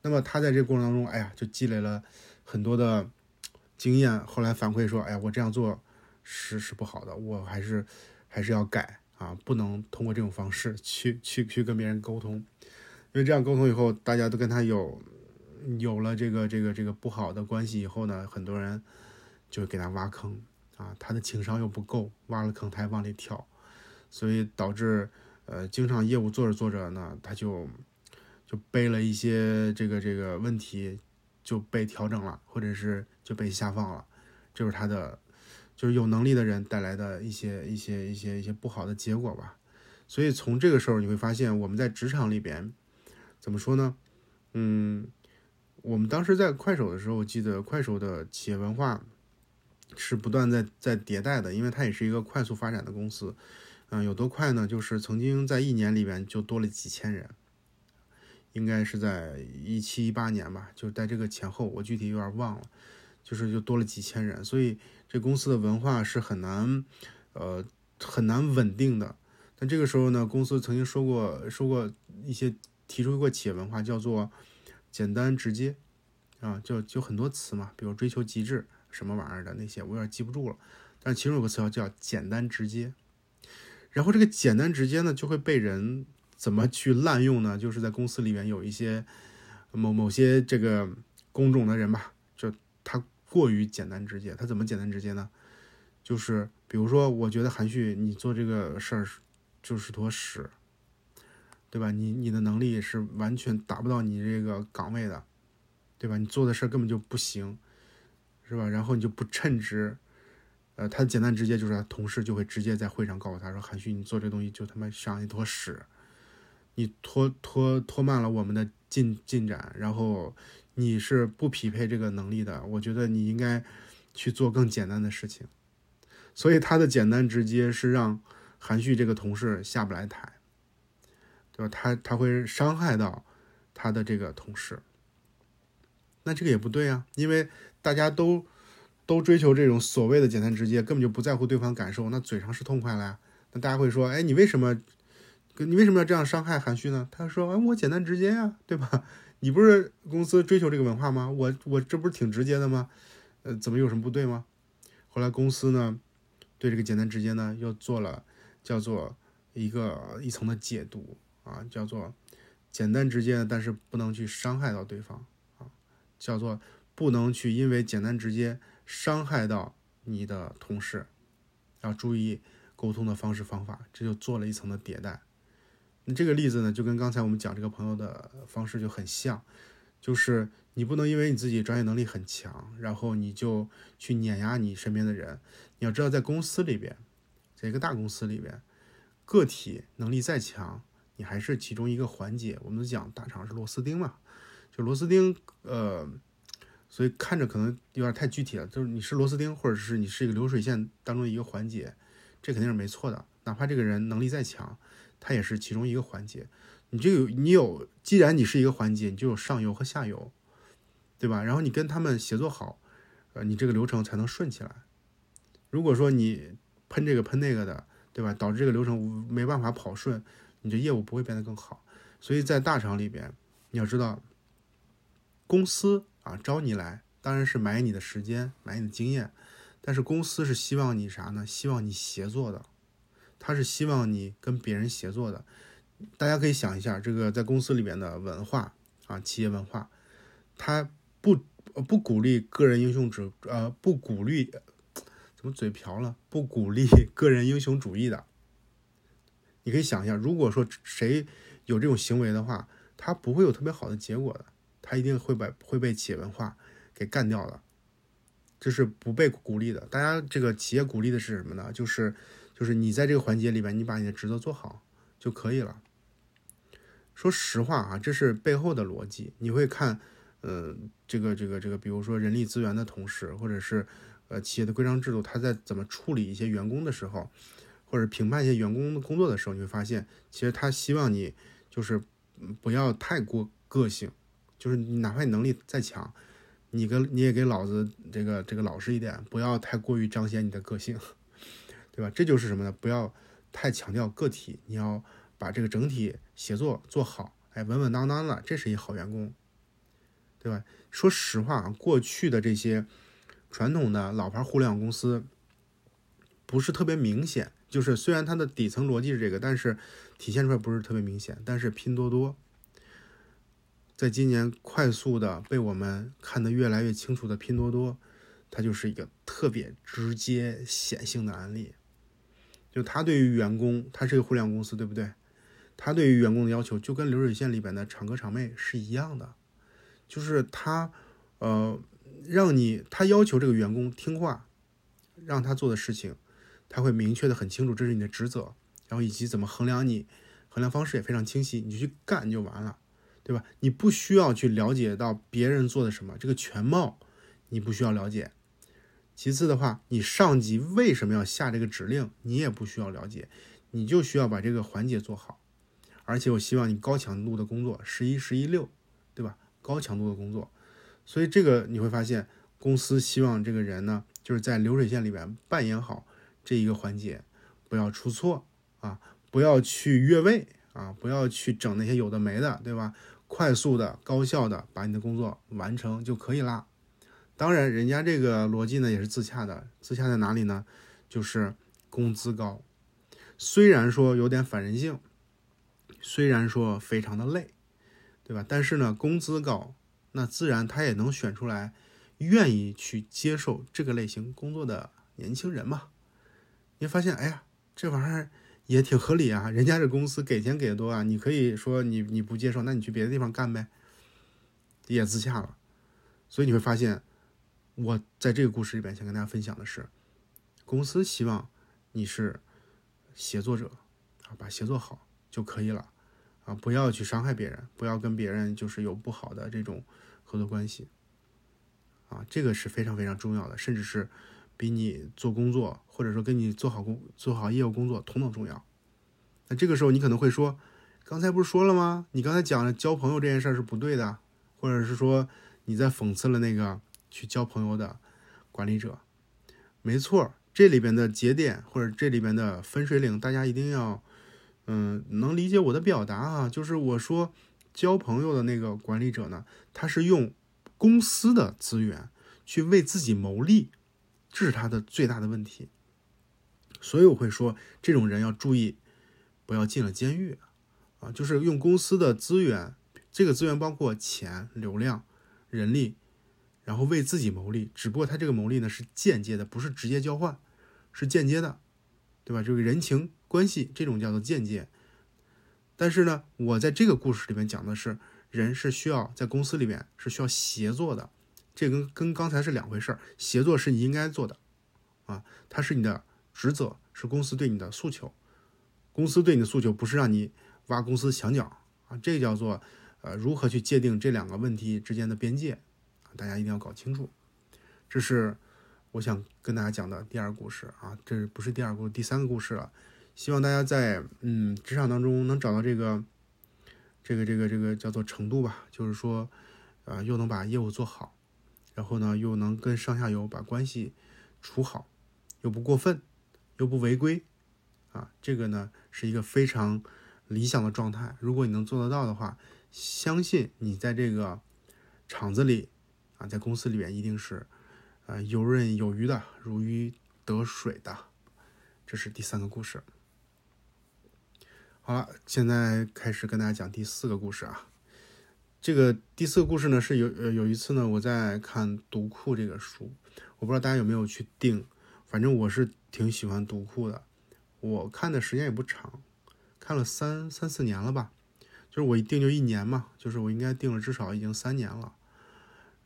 那么他在这个过程当中，哎呀，就积累了很多的经验。后来反馈说，哎呀，我这样做是是不好的，我还是还是要改啊，不能通过这种方式去去去跟别人沟通。因为这样沟通以后，大家都跟他有有了这个这个这个不好的关系以后呢，很多人就给他挖坑。啊，他的情商又不够，挖了坑他还往里跳，所以导致呃，经常业务做着做着呢，他就就背了一些这个这个问题就被调整了，或者是就被下放了，就是他的就是有能力的人带来的一些一些一些一些不好的结果吧。所以从这个时候你会发现，我们在职场里边怎么说呢？嗯，我们当时在快手的时候，我记得快手的企业文化。是不断在在迭代的，因为它也是一个快速发展的公司，嗯，有多快呢？就是曾经在一年里边就多了几千人，应该是在一七一八年吧，就在这个前后，我具体有点忘了，就是就多了几千人，所以这公司的文化是很难，呃，很难稳定的。但这个时候呢，公司曾经说过说过一些提出过企业文化，叫做简单直接，啊，就就很多词嘛，比如追求极致。什么玩意儿的那些我有点记不住了，但其中有个词叫简单直接，然后这个简单直接呢就会被人怎么去滥用呢？就是在公司里面有一些某某些这个工种的人吧，就他过于简单直接。他怎么简单直接呢？就是比如说，我觉得韩旭你做这个事儿就是坨屎，对吧？你你的能力是完全达不到你这个岗位的，对吧？你做的事儿根本就不行，是吧？然后你就不称职。呃，他简单直接就是同事就会直接在会上告诉他说：“韩旭，你做这东西就他妈像一坨屎，你拖拖拖慢了我们的进进展，然后你是不匹配这个能力的。我觉得你应该去做更简单的事情。”所以他的简单直接是让韩旭这个同事下不来台，对吧？他他会伤害到他的这个同事，那这个也不对啊，因为大家都。都追求这种所谓的简单直接，根本就不在乎对方感受，那嘴上是痛快了呀。那大家会说，哎，你为什么，你为什么要这样伤害韩旭呢？他说，哎，我简单直接呀，对吧？你不是公司追求这个文化吗？我我这不是挺直接的吗？呃，怎么有什么不对吗？后来公司呢，对这个简单直接呢，又做了叫做一个一层的解读啊，叫做简单直接，但是不能去伤害到对方啊，叫做不能去因为简单直接。伤害到你的同事，要注意沟通的方式方法，这就做了一层的迭代。那这个例子呢，就跟刚才我们讲这个朋友的方式就很像，就是你不能因为你自己专业能力很强，然后你就去碾压你身边的人。你要知道，在公司里边，在一个大公司里边，个体能力再强，你还是其中一个环节。我们讲大厂是螺丝钉嘛，就螺丝钉，呃。所以看着可能有点太具体了，就是你是螺丝钉，或者是你是一个流水线当中的一个环节，这肯定是没错的。哪怕这个人能力再强，它也是其中一个环节。你这有你有，既然你是一个环节，你就有上游和下游，对吧？然后你跟他们协作好，呃，你这个流程才能顺起来。如果说你喷这个喷那个的，对吧？导致这个流程没办法跑顺，你这业务不会变得更好。所以在大厂里边，你要知道，公司。啊，招你来当然是买你的时间，买你的经验，但是公司是希望你啥呢？希望你协作的，他是希望你跟别人协作的。大家可以想一下，这个在公司里面的文化啊，企业文化，他不不鼓励个人英雄主呃不鼓励怎么嘴瓢了？不鼓励个人英雄主义的。你可以想一下，如果说谁有这种行为的话，他不会有特别好的结果的。他一定会把会被企业文化给干掉的，这是不被鼓励的。大家这个企业鼓励的是什么呢？就是就是你在这个环节里边，你把你的职责做好就可以了。说实话啊，这是背后的逻辑。你会看，呃，这个这个这个，比如说人力资源的同事，或者是呃企业的规章制度，他在怎么处理一些员工的时候，或者评判一些员工的工作的时候，你会发现，其实他希望你就是不要太过个性。就是你哪怕你能力再强，你跟你也给老子这个这个老实一点，不要太过于彰显你的个性，对吧？这就是什么呢？不要太强调个体，你要把这个整体协作做好，哎，稳稳当当的，这是一好员工，对吧？说实话，过去的这些传统的老牌互联网公司不是特别明显，就是虽然它的底层逻辑是这个，但是体现出来不是特别明显。但是拼多多。在今年快速的被我们看得越来越清楚的拼多多，它就是一个特别直接显性的案例。就他对于员工，他是个互联网公司，对不对？他对于员工的要求就跟流水线里边的厂哥厂妹是一样的，就是他，呃，让你他要求这个员工听话，让他做的事情，他会明确的很清楚，这是你的职责，然后以及怎么衡量你，衡量方式也非常清晰，你就去干就完了。对吧？你不需要去了解到别人做的什么，这个全貌你不需要了解。其次的话，你上级为什么要下这个指令，你也不需要了解，你就需要把这个环节做好。而且我希望你高强度的工作，十一十一六，对吧？高强度的工作。所以这个你会发现，公司希望这个人呢，就是在流水线里边扮演好这一个环节，不要出错啊，不要去越位啊，不要去整那些有的没的，对吧？快速的、高效的把你的工作完成就可以啦。当然，人家这个逻辑呢也是自洽的。自洽在哪里呢？就是工资高。虽然说有点反人性，虽然说非常的累，对吧？但是呢，工资高，那自然他也能选出来愿意去接受这个类型工作的年轻人嘛。你发现，哎呀，这玩意儿也挺合理啊，人家这公司给钱给的多啊，你可以说你你不接受，那你去别的地方干呗，也自洽了。所以你会发现，我在这个故事里边想跟大家分享的是，公司希望你是协作者啊，把协作好就可以了啊，不要去伤害别人，不要跟别人就是有不好的这种合作关系啊，这个是非常非常重要的，甚至是比你做工作或者说跟你做好工做好业务工作同等重要。那这个时候你可能会说，刚才不是说了吗？你刚才讲了交朋友这件事儿是不对的，或者是说。你在讽刺了那个去交朋友的管理者，没错，这里边的节点或者这里边的分水岭，大家一定要，嗯，能理解我的表达啊。就是我说交朋友的那个管理者呢，他是用公司的资源去为自己谋利，这是他的最大的问题。所以我会说，这种人要注意，不要进了监狱啊。就是用公司的资源，这个资源包括钱、流量。人力，然后为自己谋利，只不过他这个谋利呢是间接的，不是直接交换，是间接的，对吧？这个人情关系这种叫做间接。但是呢，我在这个故事里面讲的是，人是需要在公司里面是需要协作的，这跟跟刚才是两回事儿。协作是你应该做的，啊，它是你的职责，是公司对你的诉求。公司对你的诉求不是让你挖公司墙角啊，这叫做。呃，如何去界定这两个问题之间的边界？大家一定要搞清楚。这是我想跟大家讲的第二个故事啊，这不是第二个故事，第三个故事了。希望大家在嗯职场当中能找到这个这个这个这个叫做程度吧，就是说，呃，又能把业务做好，然后呢，又能跟上下游把关系处好，又不过分，又不违规啊，这个呢是一个非常理想的状态。如果你能做得到的话，相信你在这个厂子里啊，在公司里边一定是啊游刃有余的，如鱼得水的。这是第三个故事。好了，现在开始跟大家讲第四个故事啊。这个第四个故事呢，是有呃有一次呢，我在看读库这个书，我不知道大家有没有去订，反正我是挺喜欢读库的。我看的时间也不长，看了三三四年了吧。就是我一定就一年嘛，就是我应该定了至少已经三年了。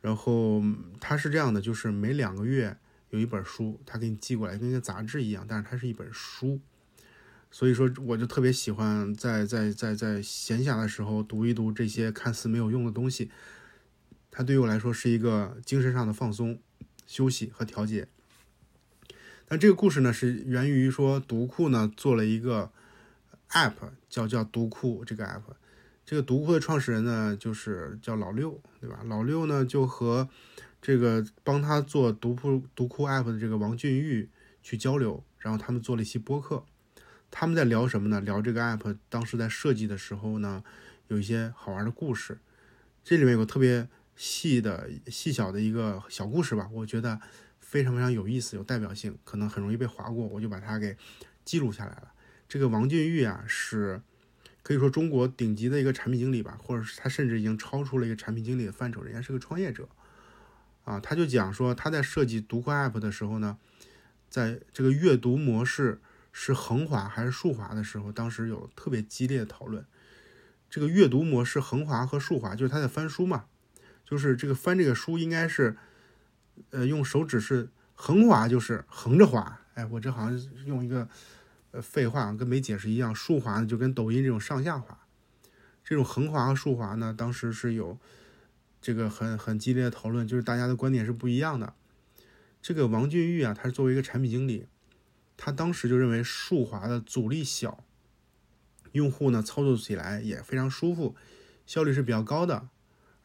然后它是这样的，就是每两个月有一本书，他给你寄过来，跟个杂志一样，但是它是一本书。所以说，我就特别喜欢在在在在闲暇的时候读一读这些看似没有用的东西。它对于我来说是一个精神上的放松、休息和调节。那这个故事呢，是源于说读库呢做了一个 app，叫叫读库这个 app。这个读库的创始人呢，就是叫老六，对吧？老六呢就和这个帮他做读库读库 app 的这个王俊玉去交流，然后他们做了一期播客。他们在聊什么呢？聊这个 app 当时在设计的时候呢，有一些好玩的故事。这里面有个特别细的细小的一个小故事吧，我觉得非常非常有意思，有代表性，可能很容易被划过，我就把它给记录下来了。这个王俊玉啊是。可以说中国顶级的一个产品经理吧，或者是他甚至已经超出了一个产品经理的范畴，人家是个创业者，啊，他就讲说他在设计读库 app 的时候呢，在这个阅读模式是横滑还是竖滑的时候，当时有特别激烈的讨论。这个阅读模式横滑和竖滑，就是他在翻书嘛，就是这个翻这个书应该是，呃，用手指是横滑，就是横着滑。哎，我这好像用一个。呃，废话跟没解释一样。竖滑呢，就跟抖音这种上下滑，这种横滑和竖滑呢，当时是有这个很很激烈的讨论，就是大家的观点是不一样的。这个王俊玉啊，他是作为一个产品经理，他当时就认为竖滑的阻力小，用户呢操作起来也非常舒服，效率是比较高的，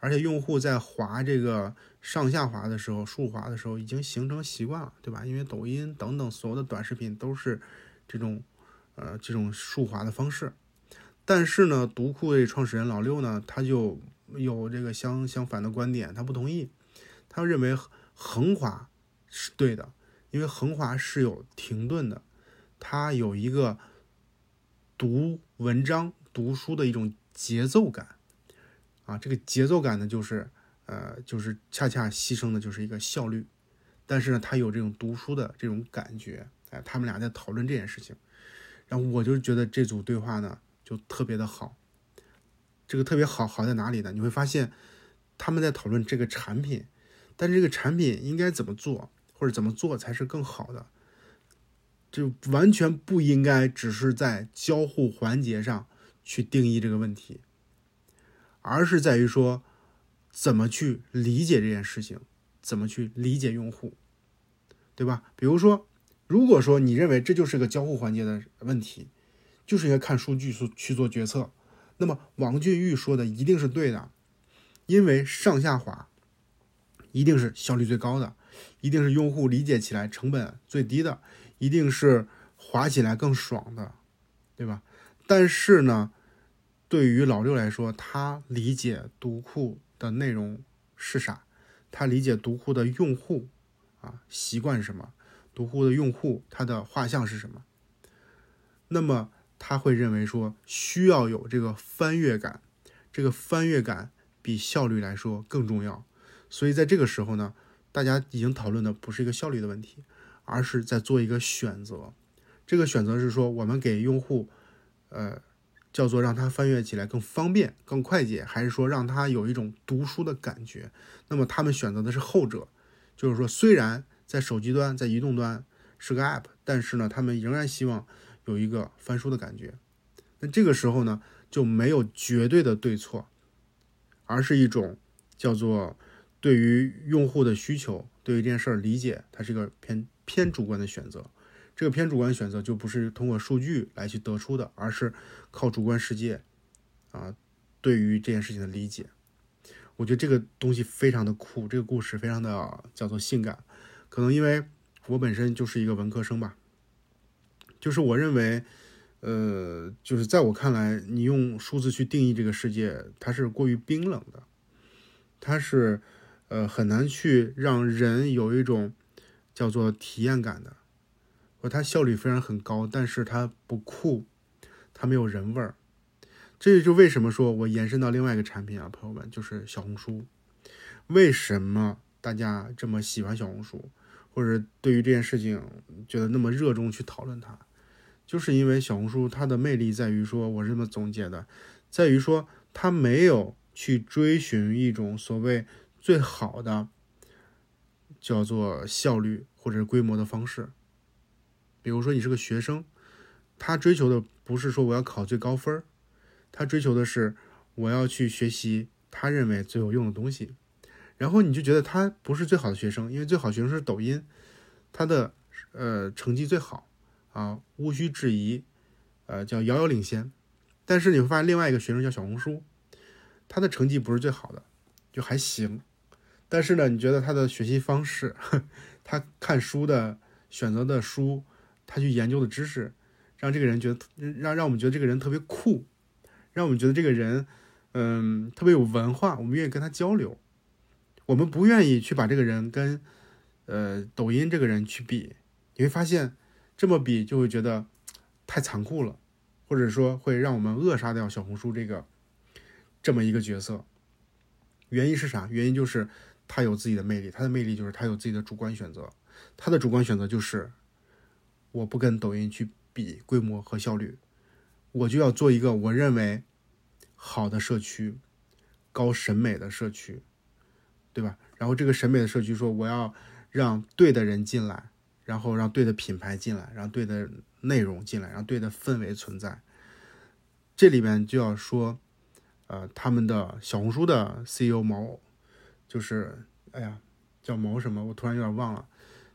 而且用户在滑这个上下滑的时候，竖滑的时候已经形成习惯了，对吧？因为抖音等等所有的短视频都是。这种，呃，这种竖滑的方式，但是呢，读库的创始人老六呢，他就有这个相相反的观点，他不同意，他认为横滑是对的，因为横滑是有停顿的，它有一个读文章、读书的一种节奏感，啊，这个节奏感呢，就是呃，就是恰恰牺牲的就是一个效率。但是呢，他有这种读书的这种感觉，哎，他们俩在讨论这件事情，然后我就觉得这组对话呢就特别的好。这个特别好，好在哪里呢？你会发现他们在讨论这个产品，但这个产品应该怎么做，或者怎么做才是更好的，就完全不应该只是在交互环节上去定义这个问题，而是在于说怎么去理解这件事情。怎么去理解用户，对吧？比如说，如果说你认为这就是个交互环节的问题，就是应该看数据去去做决策，那么王俊玉说的一定是对的，因为上下滑一定是效率最高的，一定是用户理解起来成本最低的，一定是滑起来更爽的，对吧？但是呢，对于老六来说，他理解读库的内容是啥？他理解读库的用户啊习惯什么？读库的用户他的画像是什么？那么他会认为说需要有这个翻阅感，这个翻阅感比效率来说更重要。所以在这个时候呢，大家已经讨论的不是一个效率的问题，而是在做一个选择。这个选择是说我们给用户，呃。叫做让他翻阅起来更方便、更快捷，还是说让他有一种读书的感觉？那么他们选择的是后者，就是说虽然在手机端、在移动端是个 App，但是呢，他们仍然希望有一个翻书的感觉。那这个时候呢，就没有绝对的对错，而是一种叫做对于用户的需求、对于这件事儿理解，它是一个偏偏主观的选择。这个偏主观选择就不是通过数据来去得出的，而是靠主观世界啊对于这件事情的理解。我觉得这个东西非常的酷，这个故事非常的叫做性感。可能因为我本身就是一个文科生吧，就是我认为，呃，就是在我看来，你用数字去定义这个世界，它是过于冰冷的，它是呃很难去让人有一种叫做体验感的。它效率虽然很高，但是它不酷，它没有人味儿。这就为什么说我延伸到另外一个产品啊，朋友们，就是小红书。为什么大家这么喜欢小红书，或者对于这件事情觉得那么热衷去讨论它，就是因为小红书它的魅力在于说，我是这么总结的，在于说它没有去追寻一种所谓最好的叫做效率或者规模的方式。比如说你是个学生，他追求的不是说我要考最高分儿，他追求的是我要去学习他认为最有用的东西。然后你就觉得他不是最好的学生，因为最好学生是抖音，他的呃成绩最好啊，无需质疑，呃叫遥遥领先。但是你会发现另外一个学生叫小红书，他的成绩不是最好的，就还行。但是呢，你觉得他的学习方式，(laughs) 他看书的选择的书。他去研究的知识，让这个人觉得让让我们觉得这个人特别酷，让我们觉得这个人，嗯，特别有文化，我们愿意跟他交流。我们不愿意去把这个人跟，呃，抖音这个人去比。你会发现，这么比就会觉得太残酷了，或者说会让我们扼杀掉小红书这个这么一个角色。原因是啥？原因就是他有自己的魅力，他的魅力就是他有自己的主观选择，他的主观选择就是。我不跟抖音去比规模和效率，我就要做一个我认为好的社区，高审美的社区，对吧？然后这个审美的社区说我要让对的人进来，然后让对的品牌进来，让对的内容进来，让对的氛围存在。这里面就要说，呃，他们的小红书的 CEO 毛，就是哎呀，叫毛什么？我突然有点忘了。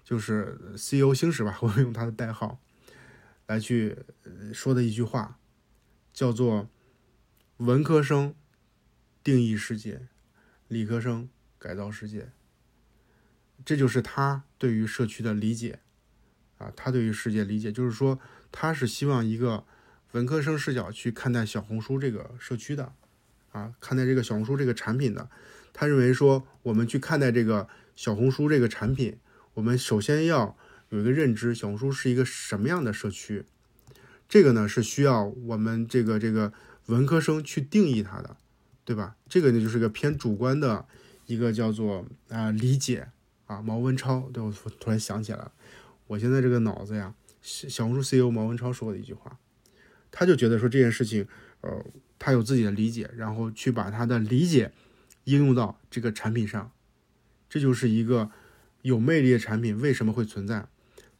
就是 CEO 星矢吧，(laughs) 我用他的代号来去说的一句话，叫做“文科生定义世界，理科生改造世界”。这就是他对于社区的理解啊，他对于世界理解，就是说他是希望一个文科生视角去看待小红书这个社区的啊，看待这个小红书这个产品的。他认为说，我们去看待这个小红书这个产品。我们首先要有一个认知，小红书是一个什么样的社区？这个呢是需要我们这个这个文科生去定义它的，对吧？这个呢就是个偏主观的一个叫做啊理解啊毛文超，对我突然想起来了，我现在这个脑子呀，小红书 CEO 毛文超说的一句话，他就觉得说这件事情，呃，他有自己的理解，然后去把他的理解应用到这个产品上，这就是一个有魅力的产品为什么会存在？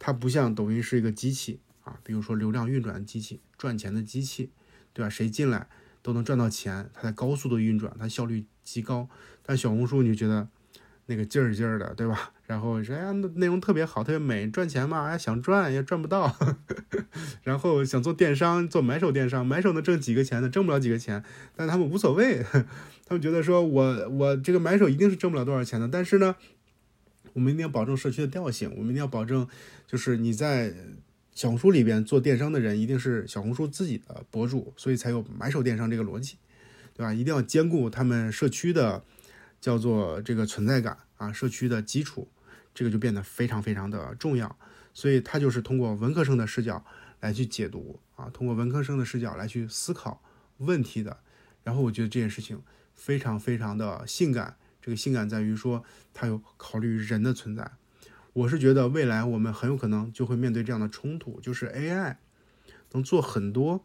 它不像抖音是一个机器啊，比如说流量运转的机器、赚钱的机器，对吧？谁进来？都能赚到钱，它在高速的运转，它效率极高。但小红书你就觉得那个劲儿劲儿的，对吧？然后说哎呀，内容特别好，特别美，赚钱嘛，哎想赚也赚不到。(laughs) 然后想做电商，做买手电商，买手能挣几个钱呢？挣不了几个钱，但他们无所谓，(laughs) 他们觉得说我我这个买手一定是挣不了多少钱的。但是呢，我们一定要保证社区的调性，我们一定要保证就是你在。小红书里边做电商的人一定是小红书自己的博主，所以才有买手电商这个逻辑，对吧？一定要兼顾他们社区的叫做这个存在感啊，社区的基础，这个就变得非常非常的重要。所以他就是通过文科生的视角来去解读啊，通过文科生的视角来去思考问题的。然后我觉得这件事情非常非常的性感，这个性感在于说他有考虑人的存在。我是觉得未来我们很有可能就会面对这样的冲突，就是 AI 能做很多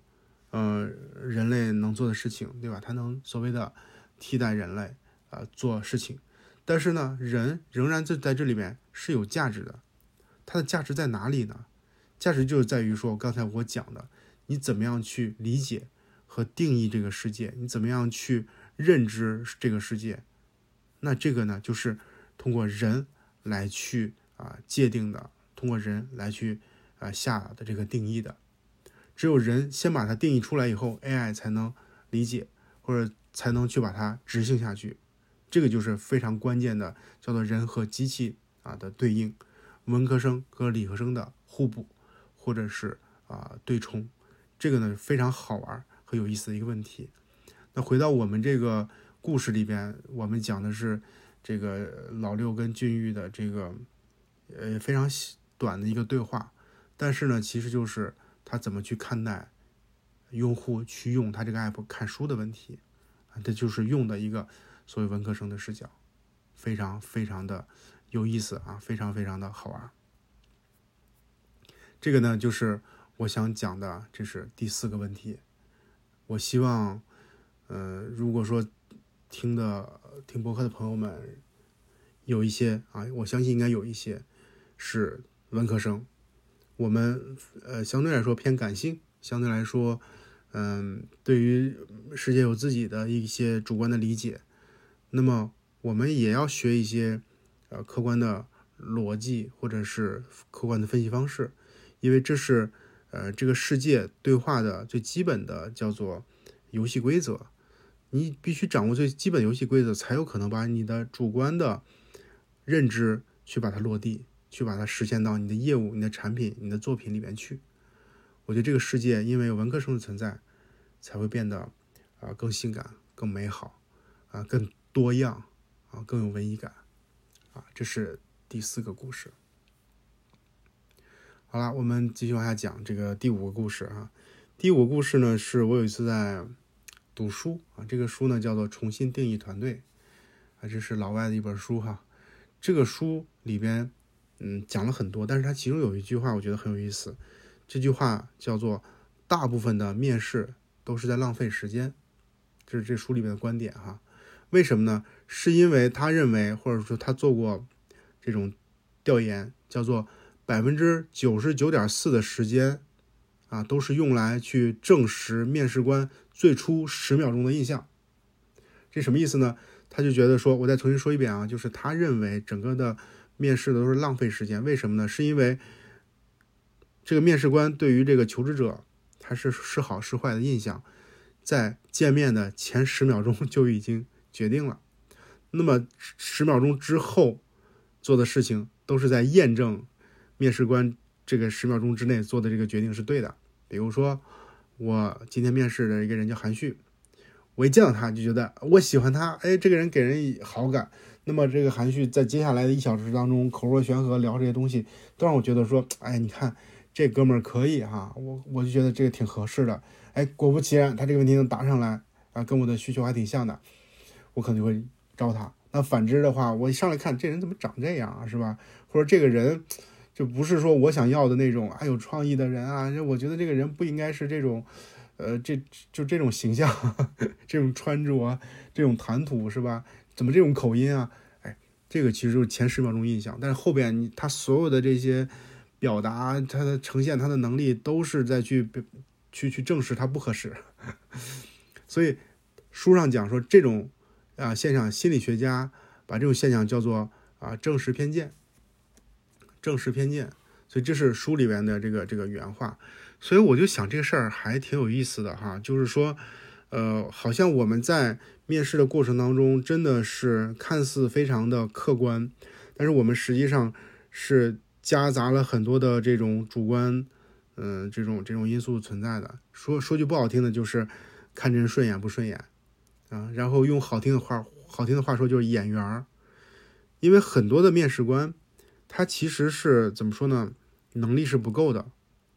呃人类能做的事情，对吧？它能所谓的替代人类啊做事情，但是呢，人仍然在在这里面是有价值的。它的价值在哪里呢？价值就是在于说刚才我讲的，你怎么样去理解和定义这个世界，你怎么样去认知这个世界？那这个呢，就是通过人来去。啊，界定的通过人来去啊下的这个定义的，只有人先把它定义出来以后，AI 才能理解或者才能去把它执行下去。这个就是非常关键的，叫做人和机器啊的对应，文科生和理科生的互补或者是啊对冲。这个呢非常好玩和有意思的一个问题。那回到我们这个故事里边，我们讲的是这个老六跟俊玉的这个。呃，非常短的一个对话，但是呢，其实就是他怎么去看待用户去用他这个 app 看书的问题啊，这就是用的一个所谓文科生的视角，非常非常的有意思啊，非常非常的好玩。这个呢，就是我想讲的，这是第四个问题。我希望，呃，如果说听的听博客的朋友们有一些啊，我相信应该有一些。是文科生，我们呃相对来说偏感性，相对来说，嗯，对于世界有自己的一些主观的理解。那么我们也要学一些呃客观的逻辑或者是客观的分析方式，因为这是呃这个世界对话的最基本的叫做游戏规则。你必须掌握最基本游戏规则，才有可能把你的主观的认知去把它落地。去把它实现到你的业务、你的产品、你的作品里面去。我觉得这个世界因为有文科生的存在，才会变得啊更性感、更美好啊更多样啊更有文艺感啊。这是第四个故事。好了，我们继续往下讲这个第五个故事啊。第五个故事呢，是我有一次在读书啊，这个书呢叫做《重新定义团队》啊，这是老外的一本书哈。这个书里边。嗯，讲了很多，但是它其中有一句话我觉得很有意思，这句话叫做“大部分的面试都是在浪费时间”，这是这书里面的观点哈。为什么呢？是因为他认为，或者说他做过这种调研，叫做百分之九十九点四的时间啊，都是用来去证实面试官最初十秒钟的印象。这什么意思呢？他就觉得说，我再重新说一遍啊，就是他认为整个的。面试的都是浪费时间，为什么呢？是因为这个面试官对于这个求职者，他是是好是坏的印象，在见面的前十秒钟就已经决定了。那么十秒钟之后做的事情，都是在验证面试官这个十秒钟之内做的这个决定是对的。比如说，我今天面试的一个人叫韩旭，我一见到他就觉得我喜欢他，哎，这个人给人好感。那么这个韩旭在接下来的一小时当中口若悬河聊这些东西，都让我觉得说，哎，你看这哥们儿可以哈，我我就觉得这个挺合适的。哎，果不其然，他这个问题能答上来啊，跟我的需求还挺像的，我可能就会招他。那反之的话，我一上来看这人怎么长这样啊，是吧？或者这个人就不是说我想要的那种啊有创意的人啊，我觉得这个人不应该是这种，呃，这就这种形象，(laughs) 这种穿着，这种谈吐，是吧？怎么这种口音啊？哎，这个其实就是前十秒钟印象，但是后边你他所有的这些表达，他的呈现，他的能力都是在去去去证实他不合适，(laughs) 所以书上讲说这种。啊，现象心理学家把这种现象叫做啊正视偏见，正视偏见，所以这是书里边的这个这个原话。所以我就想这个事儿还挺有意思的哈，就是说，呃，好像我们在面试的过程当中真的是看似非常的客观，但是我们实际上是夹杂了很多的这种主观，嗯，这种这种因素存在的。说说句不好听的，就是看人顺眼不顺眼。啊，然后用好听的话，好听的话说就是眼缘儿，因为很多的面试官，他其实是怎么说呢？能力是不够的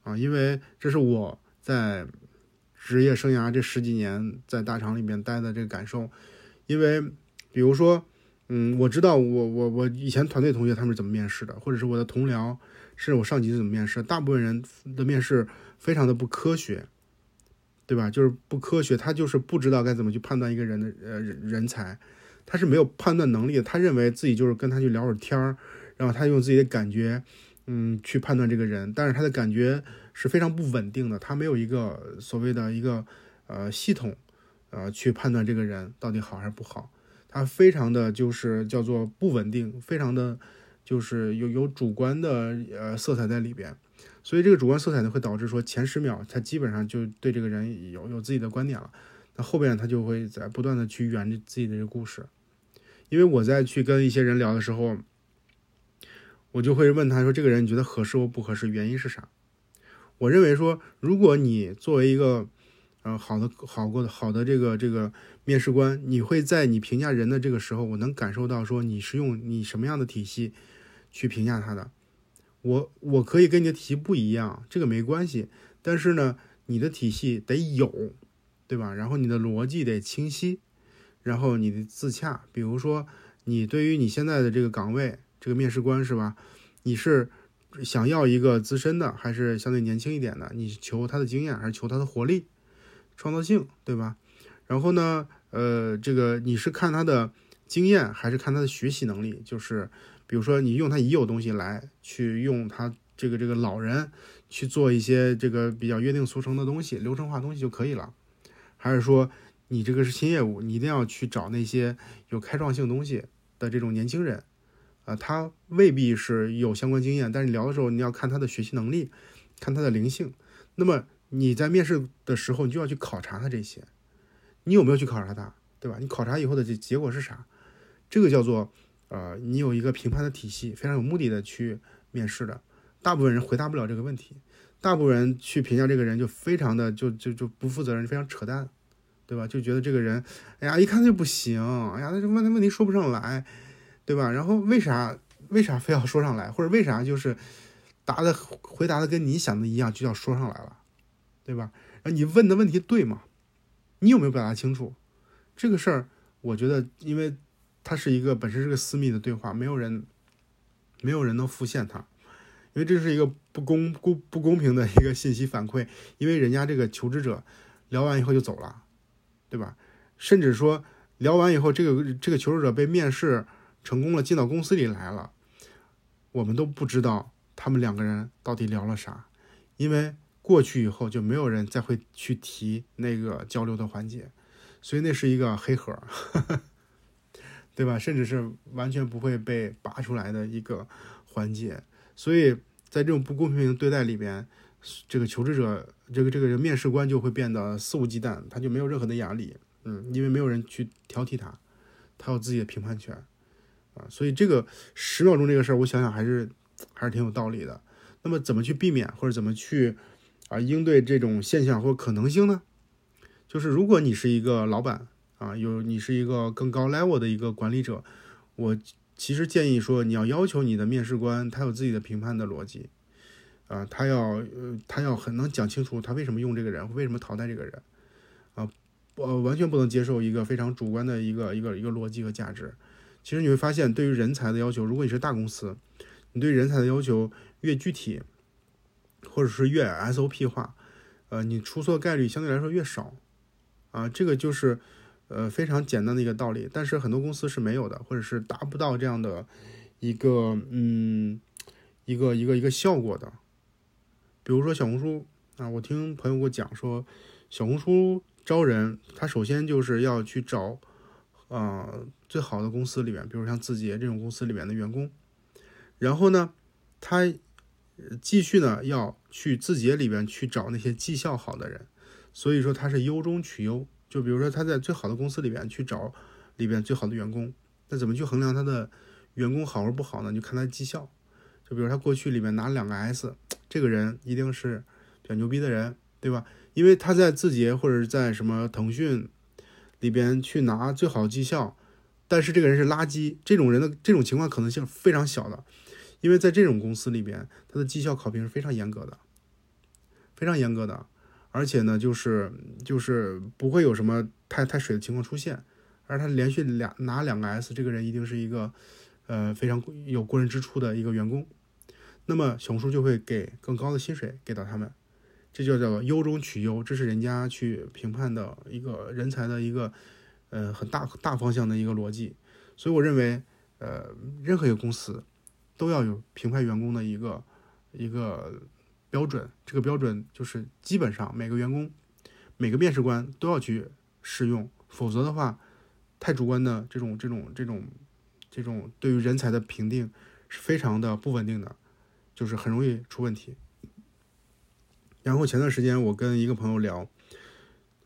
啊，因为这是我在职业生涯这十几年在大厂里面待的这个感受。因为比如说，嗯，我知道我我我以前团队同学他们是怎么面试的，或者是我的同僚，是我上级是怎么面试，大部分人的面试非常的不科学。对吧？就是不科学，他就是不知道该怎么去判断一个人的呃人人才，他是没有判断能力的。他认为自己就是跟他去聊会儿天儿，然后他用自己的感觉，嗯，去判断这个人。但是他的感觉是非常不稳定的，他没有一个所谓的一个呃系统，呃去判断这个人到底好还是不好。他非常的就是叫做不稳定，非常的就是有有主观的呃色彩在里边。所以这个主观色彩呢，会导致说前十秒他基本上就对这个人有有自己的观点了，那后边他就会在不断的去圆自己的这个故事。因为我在去跟一些人聊的时候，我就会问他说：“这个人你觉得合适或不合适？原因是啥？”我认为说，如果你作为一个呃好的好过的好的这个这个面试官，你会在你评价人的这个时候，我能感受到说你是用你什么样的体系去评价他的。我我可以跟你的体系不一样，这个没关系。但是呢，你的体系得有，对吧？然后你的逻辑得清晰，然后你的自洽。比如说，你对于你现在的这个岗位，这个面试官是吧？你是想要一个资深的，还是相对年轻一点的？你求他的经验，还是求他的活力、创造性，对吧？然后呢，呃，这个你是看他的经验，还是看他的学习能力？就是。比如说，你用他已有东西来去用他这个这个老人去做一些这个比较约定俗成的东西、流程化东西就可以了，还是说你这个是新业务，你一定要去找那些有开创性东西的这种年轻人啊？他未必是有相关经验，但是聊的时候你要看他的学习能力，看他的灵性。那么你在面试的时候，你就要去考察他这些，你有没有去考察他，对吧？你考察以后的这结果是啥？这个叫做。呃，你有一个评判的体系，非常有目的的去面试的，大部分人回答不了这个问题，大部分人去评价这个人就非常的就就就不负责任，非常扯淡，对吧？就觉得这个人，哎呀，一看就不行，哎呀，那这问他问题说不上来，对吧？然后为啥为啥非要说上来，或者为啥就是答的回答的跟你想的一样，就叫说上来了，对吧？然后你问的问题对吗？你有没有表达清楚？这个事儿，我觉得因为。它是一个本身是个私密的对话，没有人，没有人能复现它，因为这是一个不公不不公平的一个信息反馈，因为人家这个求职者聊完以后就走了，对吧？甚至说聊完以后，这个这个求职者被面试成功了，进到公司里来了，我们都不知道他们两个人到底聊了啥，因为过去以后就没有人再会去提那个交流的环节，所以那是一个黑盒。对吧？甚至是完全不会被拔出来的一个环节，所以在这种不公平对待里边，这个求职者，这个这个人面试官就会变得肆无忌惮，他就没有任何的压力，嗯，因为没有人去挑剔他，他有自己的评判权，啊，所以这个十秒钟这个事儿，我想想还是还是挺有道理的。那么怎么去避免或者怎么去啊应对这种现象或可能性呢？就是如果你是一个老板。啊，有你是一个更高 level 的一个管理者，我其实建议说，你要要求你的面试官，他有自己的评判的逻辑，啊，他要呃，他要很能讲清楚他为什么用这个人，为什么淘汰这个人，啊，呃，完全不能接受一个非常主观的一个一个一个逻辑和价值，其实你会发现，对于人才的要求，如果你是大公司，你对人才的要求越具体，或者是越 SOP 化，呃，你出错概率相对来说越少，啊，这个就是呃非常简单的一个道理。但是很多公司是没有的，或者是达不到这样的一个嗯一个一个一个效果的。比如说小红书啊，我听朋友给我讲说，小红书招人，他首先就是要去找啊最好的公司里面，比如像字节这种公司里面的员工，然后呢，他继续呢要去字节里边去找那些绩效好的人，所以说他是优中取优。就比如说他在最好的公司里边去找里边最好的员工，那怎么去衡量他的员工好或不好呢？就看他绩效。就比如他过去里面拿两个 S。这个人一定是比较牛逼的人，对吧？因为他在字节或者在什么腾讯里边去拿最好的绩效，但是这个人是垃圾，这种人的这种情况可能性非常小的，因为在这种公司里边，他的绩效考评是非常严格的，非常严格的，而且呢，就是就是不会有什么太太水的情况出现，而他连续两拿两个 S，这个人一定是一个呃非常有过人之处的一个员工。那么小红书就会给更高的薪水给到他们，这就叫做优中取优，这是人家去评判的一个人才的一个呃很大大方向的一个逻辑。所以我认为，呃，任何一个公司都要有评判员工的一个一个标准，这个标准就是基本上每个员工每个面试官都要去适用，否则的话，太主观的这种这种这种这种对于人才的评定是非常的不稳定的。就是很容易出问题。然后前段时间我跟一个朋友聊，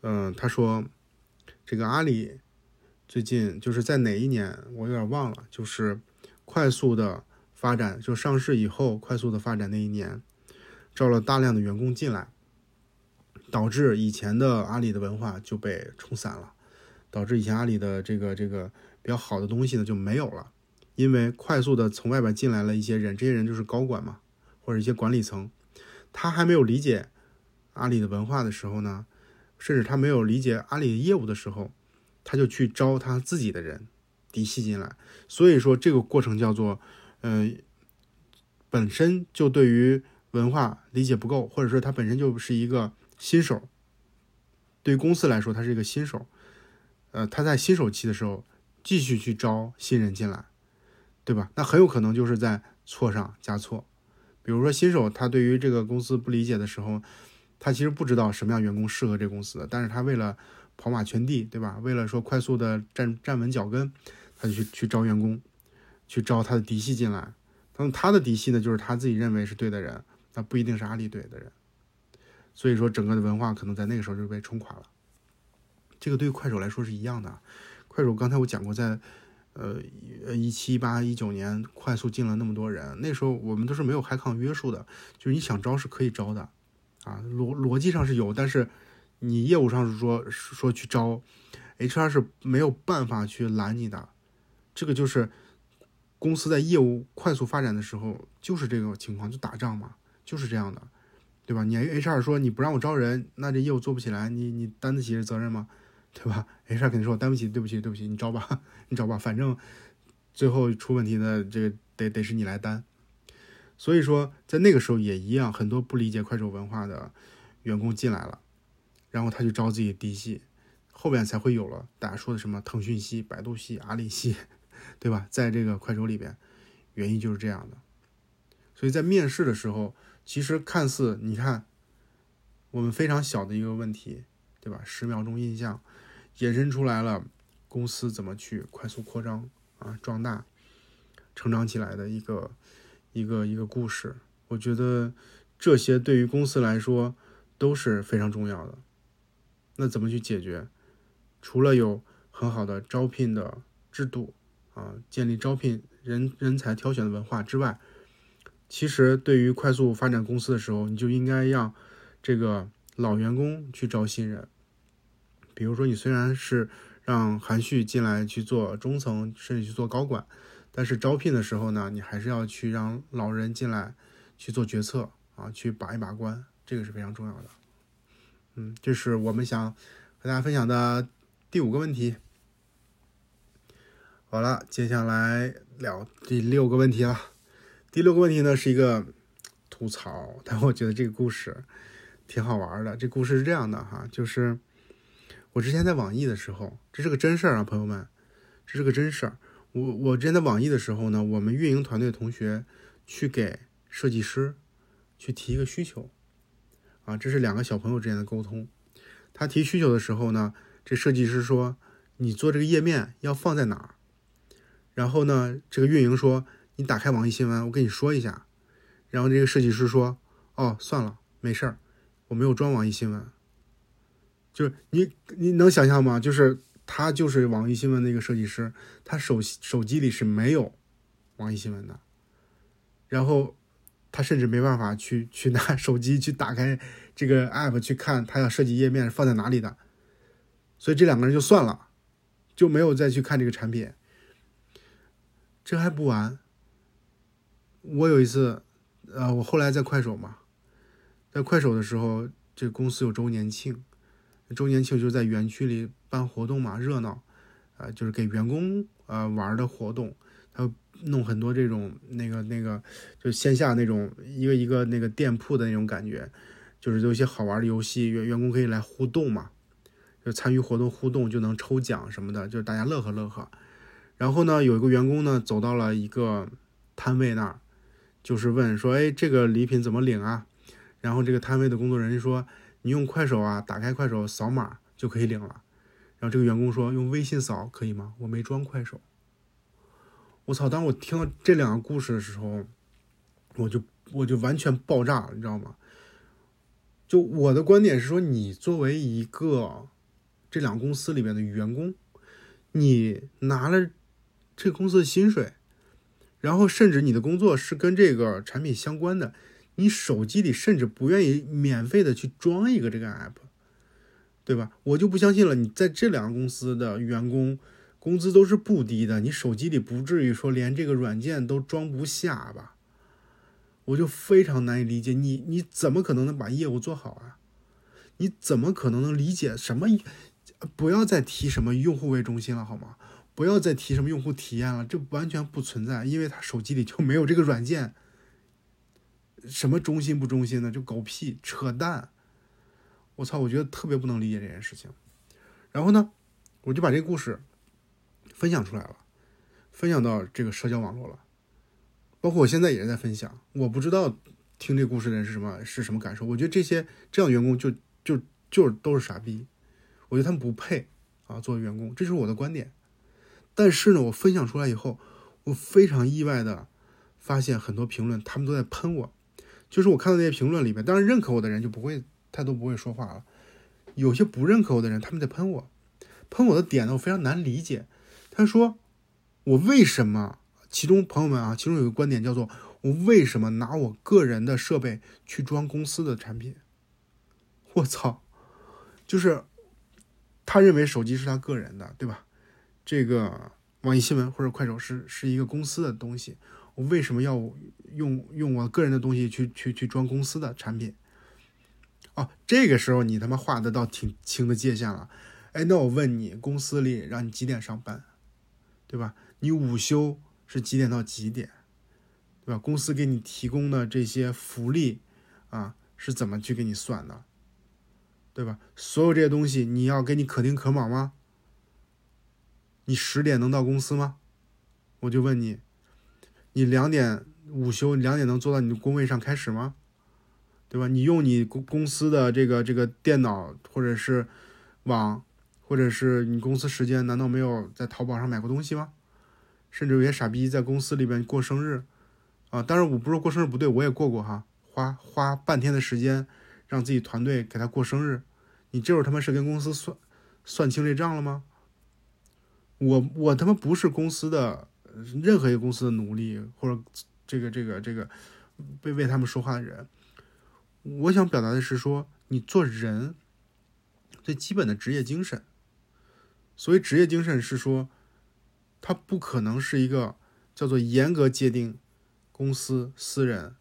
嗯，他说这个阿里最近就是在哪一年我有点忘了，就是快速的发展，就上市以后快速的发展那一年，招了大量的员工进来，导致以前的阿里的文化就被冲散了，导致以前阿里的这个这个比较好的东西呢就没有了，因为快速的从外边进来了一些人，这些人就是高管嘛。或者一些管理层，他还没有理解阿里的文化的时候呢，甚至他没有理解阿里的业务的时候，他就去招他自己的人嫡系进来。所以说这个过程叫做，呃，本身就对于文化理解不够，或者说他本身就是一个新手。对公司来说，他是一个新手，呃，他在新手期的时候继续去招新人进来，对吧？那很有可能就是在错上加错。比如说新手他对于这个公司不理解的时候，他其实不知道什么样员工适合这个公司，但是他为了跑马圈地，对吧？为了说快速的站站稳脚跟，他就去去招员工，去招他的嫡系进来。那么他的嫡系呢，就是他自己认为是对的人，那不一定是阿里怼的人。所以说整个的文化可能在那个时候就被冲垮了。这个对于快手来说是一样的。快手刚才我讲过在。呃，一七一八一九年快速进了那么多人，那时候我们都是没有海康约束的，就是你想招是可以招的，啊，逻逻辑上是有，但是你业务上是说说去招，HR 是没有办法去拦你的，这个就是公司在业务快速发展的时候就是这个情况，就打仗嘛，就是这样的，对吧？你 HR 说你不让我招人，那这业务做不起来，你你担得起这责任吗？对吧？HR 肯定说我担不起，对不起，对不起，你招吧，(laughs) 你招吧，反正最后出问题的这个得得是你来担。所以说，在那个时候也一样，很多不理解快手文化的员工进来了，然后他就招自己嫡系，后面才会有了大家说的什么腾讯系、百度系、阿里系，(laughs) 对吧？在这个快手里边，原因就是这样的。所以在面试的时候，其实看似你看我们非常小的一个问题，对吧？十秒钟印象。衍生出来了，公司怎么去快速扩张啊、壮大、成长起来的一个一个一个故事。我觉得这些对于公司来说都是非常重要的。那怎么去解决？除了有很好的招聘的制度啊，建立招聘人人才挑选的文化之外，其实对于快速发展公司的时候，你就应该让这个老员工去招新人。比如说，你虽然是让韩旭进来去做中层，甚至去做高管，但是招聘的时候呢，你还是要去让老人进来去做决策啊，去把一把关，这个是非常重要的。嗯，这是我们想和大家分享的第五个问题。好了，接下来聊第六个问题了。第六个问题呢是一个吐槽，但我觉得这个故事挺好玩的。这故事是这样的哈，就是我之前在网易的时候，这是个真事儿啊，朋友们，这是个真事儿。我我之前在网易的时候呢，我们运营团队同学去给设计师去提一个需求啊，这是两个小朋友之间的沟通。他提需求的时候呢，这设计师说：“你做这个页面要放在哪儿？”然后呢，这个运营说：“你打开网易新闻，我跟你说一下。”然后这个设计师说：“哦，算了，没事儿，我没有装网易新闻。”就是你你能想象吗？就是他就是网易新闻的一个设计师，他手手机里是没有网易新闻的，然后他甚至没办法去去拿 (laughs) 手机去打开这个 app 去看他要设计页面放在哪里的，所以这两个人就算了，就没有再去看这个产品。这还不完，我有一次，呃，我后来在快手嘛，在快手的时候，这公司有周年庆，周年庆就是在园区里办活动嘛，热闹，啊，就是给员工呃玩的活动，他弄很多这种那个那个，就线下那种一个一个那个店铺的那种感觉，就是有一些好玩的游戏，员员工可以来互动嘛，就参与活动互动就能抽奖什么的，就是大家乐呵乐呵。然后呢，有一个员工呢走到了一个摊位那儿，就是问说：“哎，这个礼品怎么领啊？”然后这个摊位的工作人员说：“你用快手啊，打开快手扫码就可以领了。”然后这个员工说：“用微信扫可以吗？我没装快手。”我操！当我听到这两个故事的时候，我就我就完全爆炸了，你知道吗？就我的观点是说，你作为一个这两个公司里面的员工，你拿了。这个公司的薪水，然后甚至你的工作是跟这个产品相关的，你手机里甚至不愿意免费的去装一个这个 app，对吧？我就不相信了，你在这两个公司的员工工资都是不低的，你手机里不至于说连这个软件都装不下吧？我就非常难以理解，你你怎么可能能把业务做好啊？你怎么可能能理解什么？不要再提什么用户为中心了，好吗？不要再提什么用户体验了，这完全不存在，因为他手机里就没有这个软件。什么中心不中心的，就狗屁扯淡！我操，我觉得特别不能理解这件事情。然后呢，我就把这个故事分享出来了，分享到这个社交网络了，包括我现在也是在分享。我不知道听这故事的人是什么是什么感受。我觉得这些这样员工就就就都是傻逼，我觉得他们不配啊作为员工，这就是我的观点。但是呢，我分享出来以后，我非常意外的发现很多评论，他们都在喷我。就是我看到那些评论里面，当然认可我的人就不会，他都不会说话了。有些不认可我的人，他们在喷我，喷我的点呢，我非常难理解。他说我为什么？其中朋友们啊，其中有个观点叫做我为什么拿我个人的设备去装公司的产品？我操！就是他认为手机是他个人的，对吧？这个网易新闻或者快手是是一个公司的东西，我为什么要用用我个人的东西去去去装公司的产品？哦，这个时候你他妈画的倒挺清的界限了。哎，那我问你，公司里让你几点上班，对吧？你午休是几点到几点，对吧？公司给你提供的这些福利啊，是怎么去给你算的，对吧？所有这些东西你要给你可丁可卯吗？你十点能到公司吗？我就问你，你两点午休，两点能坐到你的工位上开始吗？对吧？你用你公公司的这个这个电脑或者是网，或者是你公司时间，难道没有在淘宝上买过东西吗？甚至有些傻逼在公司里边过生日啊！当然我不是过生日不对，我也过过哈，花花半天的时间让自己团队给他过生日，你这会儿他妈是跟公司算算清这账了吗？我我他妈不是公司的任何一个公司的奴隶，或者这个这个这个被为他们说话的人。我想表达的是说，你做人最基本的职业精神。所谓职业精神是说，它不可能是一个叫做严格界定公司私人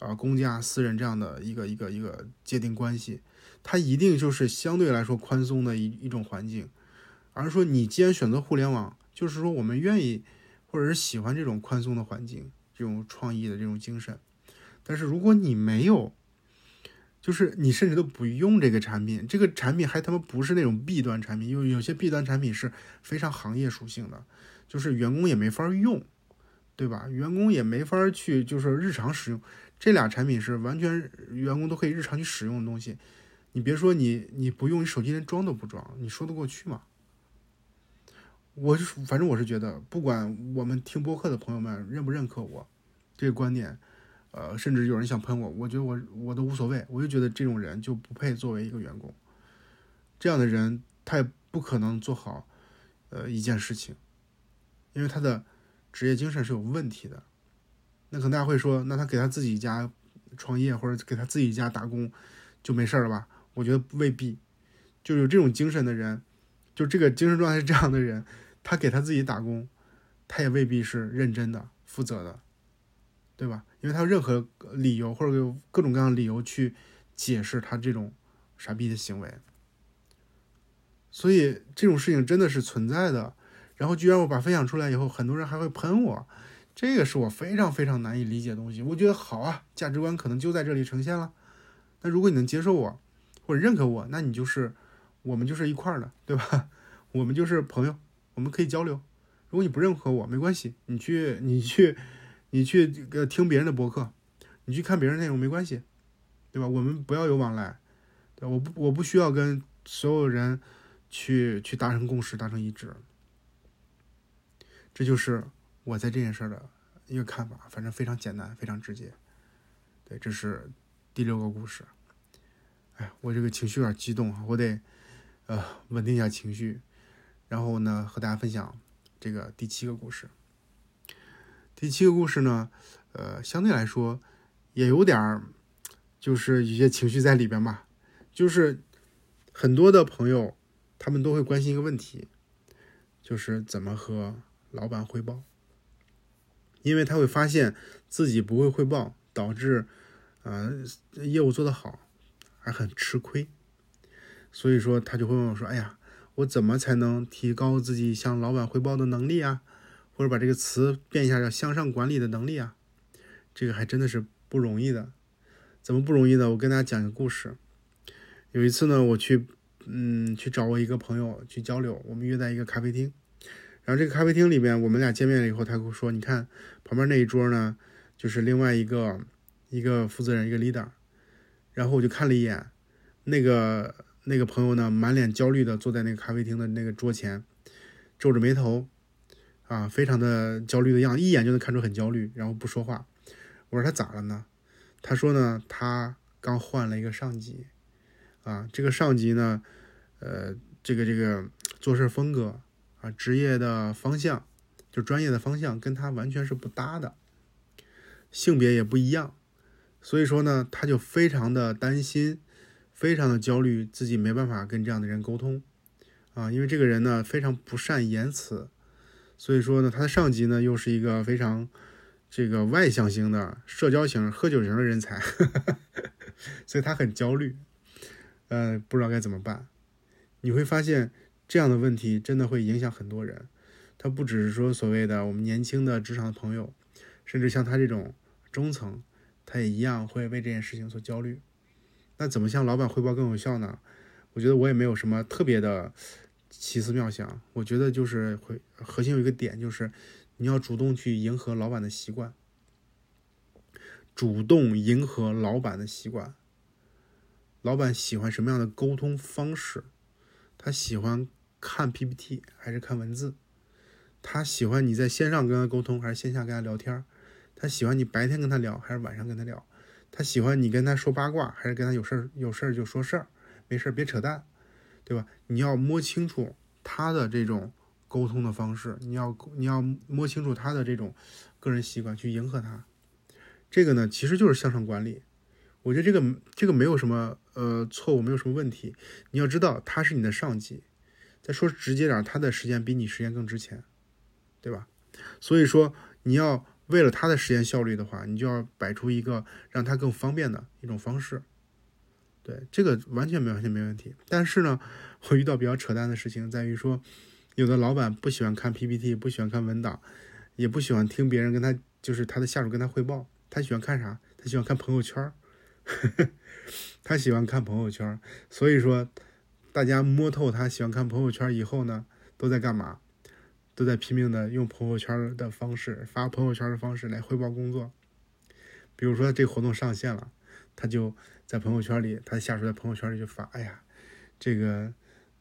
啊公家私人这样的一个一个一个界定关系，它一定就是相对来说宽松的一一种环境。而是说，你既然选择互联网，就是说我们愿意或者是喜欢这种宽松的环境，这种创意的这种精神。但是如果你没有，就是你甚至都不用这个产品，这个产品还他妈不是那种 B 端产品，因为有些 B 端产品是非常行业属性的，就是员工也没法用，对吧？员工也没法去就是日常使用。这俩产品是完全员工都可以日常去使用的东西，你别说你你不用，你手机连装都不装，你说得过去吗？我是反正我是觉得，不管我们听播客的朋友们认不认可我这个观点。呃，甚至有人想喷我，我觉得我我都无所谓，我就觉得这种人就不配作为一个员工。这样的人他也不可能做好呃一件事情，因为他的职业精神是有问题的。那可能大家会说，那他给他自己家创业或者给他自己家打工就没事了吧？我觉得未必，就有这种精神的人，就这个精神状态是这样的人，他给他自己打工，他也未必是认真的、负责的。对吧？因为他有任何理由或者有各种各样的理由去解释他这种傻逼的行为，所以这种事情真的是存在的。然后居然我把分享出来以后，很多人还会喷我，这个是我非常非常难以理解的东西。我觉得好啊，价值观可能就在这里呈现了。那如果你能接受我或者认可我，那你就是我们就是一块儿的，对吧？(laughs) 我们就是朋友，我们可以交流。如果你不认可我，没关系，你去你去。你去呃听别人的博客，你去看别人内容没关系，对吧？我们不要有往来，对我不我不需要跟所有人去去达成共识、达成一致。这就是我在这件事的一个看法，反正非常简单，非常直接。对，这是第六个故事。哎，我这个情绪有点激动啊，我得呃稳定一下情绪，然后呢和大家分享这个第七个故事。第七个故事呢，呃，相对来说也有点儿，就是一些情绪在里边吧。就是很多的朋友，他们都会关心一个问题，就是怎么和老板汇报，因为他会发现自己不会汇报，导致呃业务做得好还很吃亏，所以说他就会问我说：“哎呀，我怎么才能提高自己向老板汇报的能力啊？”或者把这个词变一下，叫向上管理的能力啊，这个还真的是不容易的。怎么不容易呢？我跟大家讲一个故事。有一次呢，我去，嗯，去找我一个朋友去交流，我们约在一个咖啡厅。然后这个咖啡厅里面，我们俩见面了以后，他跟我说：“你看旁边那一桌呢，就是另外一个一个负责人，一个 leader。”然后我就看了一眼，那个那个朋友呢，满脸焦虑的坐在那个咖啡厅的那个桌前，皱着眉头。啊，非常的焦虑的样子，一眼就能看出很焦虑，然后不说话。我说他咋了呢？他说呢，他刚换了一个上级，啊，这个上级呢，呃，这个这个做事风格啊，职业的方向，就专业的方向跟他完全是不搭的，性别也不一样，所以说呢，他就非常的担心，非常的焦虑，自己没办法跟这样的人沟通，啊，因为这个人呢非常不善言辞。所以说呢，他的上级呢又是一个非常这个外向型的社交型、喝酒型的人才，(laughs) 所以他很焦虑，呃，不知道该怎么办。你会发现这样的问题真的会影响很多人，他不只是说所谓的我们年轻的职场的朋友，甚至像他这种中层，他也一样会为这件事情所焦虑。那怎么向老板汇报更有效呢？我觉得我也没有什么特别的。奇思妙想，我觉得就是会核心有一个点，就是你要主动去迎合老板的习惯，主动迎合老板的习惯。老板喜欢什么样的沟通方式？他喜欢看 PPT 还是看文字？他喜欢你在线上跟他沟通还是线下跟他聊天？他喜欢你白天跟他聊还是晚上跟他聊？他喜欢你跟他说八卦还是跟他有事儿有事儿就说事儿，没事儿别扯淡。对吧？你要摸清楚他的这种沟通的方式，你要你要摸清楚他的这种个人习惯，去迎合他。这个呢，其实就是向上管理。我觉得这个这个没有什么呃错误，没有什么问题。你要知道他是你的上级，再说直接点，他的时间比你时间更值钱，对吧？所以说你要为了他的实验效率的话，你就要摆出一个让他更方便的一种方式。对这个完全没完全没问题，但是呢，(laughs) 我遇到比较扯淡的事情在于说，有的老板不喜欢看 PPT，不喜欢看文档，也不喜欢听别人跟他，就是他的下属跟他汇报。他喜欢看啥？他喜欢看朋友圈 (laughs) 他喜欢看朋友圈所以说，大家摸透他喜欢看朋友圈以后呢，都在干嘛？都在拼命的用朋友圈的方式发朋友圈的方式来汇报工作。比如说这活动上线了，他就在朋友圈里，他下属在朋友圈里就发：“哎呀，这个。”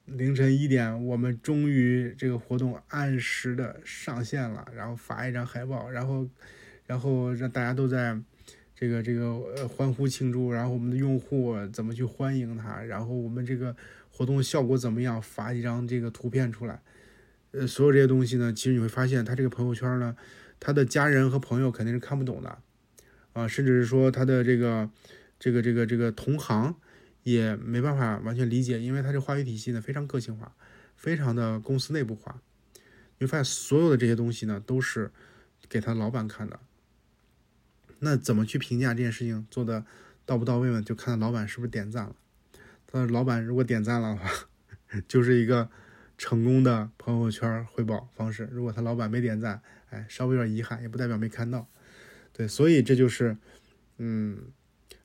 凌晨一点，我们终于这个活动按时的上线了，然后发一张海报，然后，然后让大家都在这个这个呃欢呼庆祝，然后我们的用户怎么去欢迎他，然后我们这个活动效果怎么样，发一张这个图片出来，呃，所有这些东西呢，其实你会发现他这个朋友圈呢，他的家人和朋友肯定是看不懂的，啊，甚至是说他的这个这个这个这个同行。也没办法完全理解，因为它这话语体系呢非常个性化，非常的公司内部化。你会发现所有的这些东西呢都是给他老板看的。那怎么去评价这件事情做的到不到位呢？就看他老板是不是点赞了。他老板如果点赞了的话，(laughs) 就是一个成功的朋友圈汇报方式。如果他老板没点赞，哎，稍微有点遗憾，也不代表没看到。对，所以这就是嗯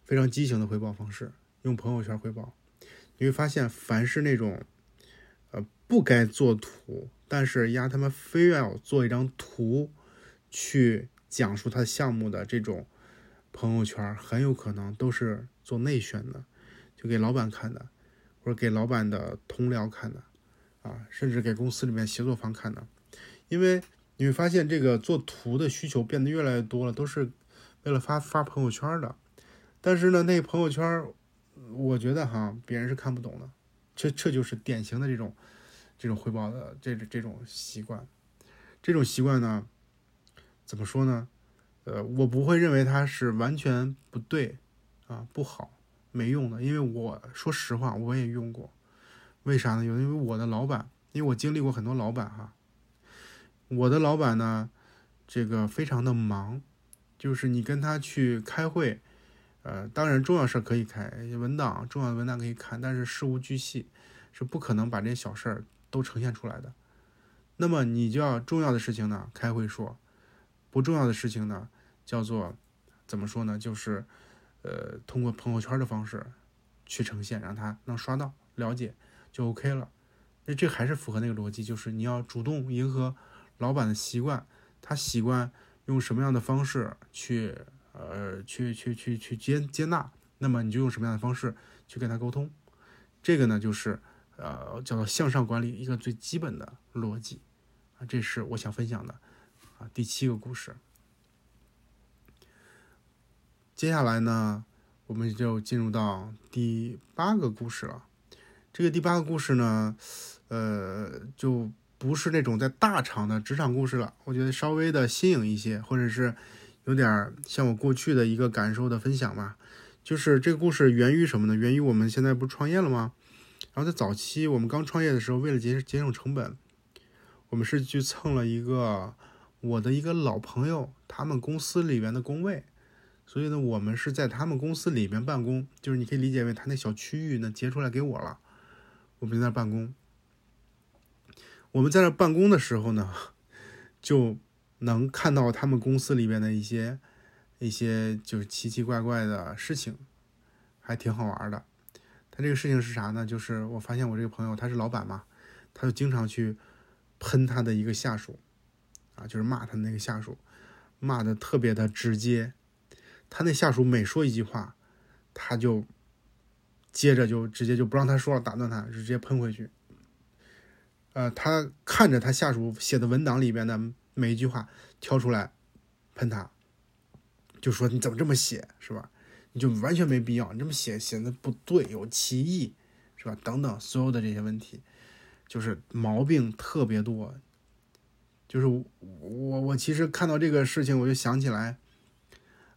非常畸形的汇报方式。用朋友圈汇报，你会发现，凡是那种，呃，不该做图，但是丫他妈非要做一张图去讲述他项目的这种朋友圈，很有可能都是做内宣的，就给老板看的，或者给老板的同僚看的，啊，甚至给公司里面协作方看的。因为你会发现，这个做图的需求变得越来越多了，都是为了发发朋友圈的。但是呢，那朋友圈。我觉得哈，别人是看不懂的，这这就是典型的这种这种汇报的这这种习惯，这种习惯呢，怎么说呢？呃，我不会认为它是完全不对啊，不好，没用的，因为我说实话，我也用过，为啥呢？因为我的老板，因为我经历过很多老板哈，我的老板呢，这个非常的忙，就是你跟他去开会。呃，当然重要事可以开文档，重要的文档可以看，但是事无巨细是不可能把这些小事儿都呈现出来的。那么你就要重要的事情呢开会说，不重要的事情呢叫做怎么说呢？就是呃通过朋友圈的方式去呈现，让他能刷到了解就 OK 了。那这还是符合那个逻辑，就是你要主动迎合老板的习惯，他习惯用什么样的方式去。呃，去去去去接接纳，那么你就用什么样的方式去跟他沟通？这个呢，就是呃，叫做向上管理一个最基本的逻辑啊。这是我想分享的啊。第七个故事，接下来呢，我们就进入到第八个故事了。这个第八个故事呢，呃，就不是那种在大厂的职场故事了，我觉得稍微的新颖一些，或者是。有点像我过去的一个感受的分享吧，就是这个故事源于什么呢？源于我们现在不是创业了吗？然后在早期我们刚创业的时候，为了节节省成本，我们是去蹭了一个我的一个老朋友他们公司里边的工位，所以呢，我们是在他们公司里边办公，就是你可以理解为他那小区域呢截出来给我了，我们在那办公。我们在那办公的时候呢，就。能看到他们公司里边的一些一些就是奇奇怪怪的事情，还挺好玩的。他这个事情是啥呢？就是我发现我这个朋友他是老板嘛，他就经常去喷他的一个下属，啊，就是骂他那个下属，骂的特别的直接。他那下属每说一句话，他就接着就直接就不让他说了，打断他，就直接喷回去。呃，他看着他下属写的文档里边的。每一句话挑出来喷他，就说你怎么这么写，是吧？你就完全没必要，你这么写写的不对，有歧义，是吧？等等，所有的这些问题，就是毛病特别多。就是我我其实看到这个事情，我就想起来，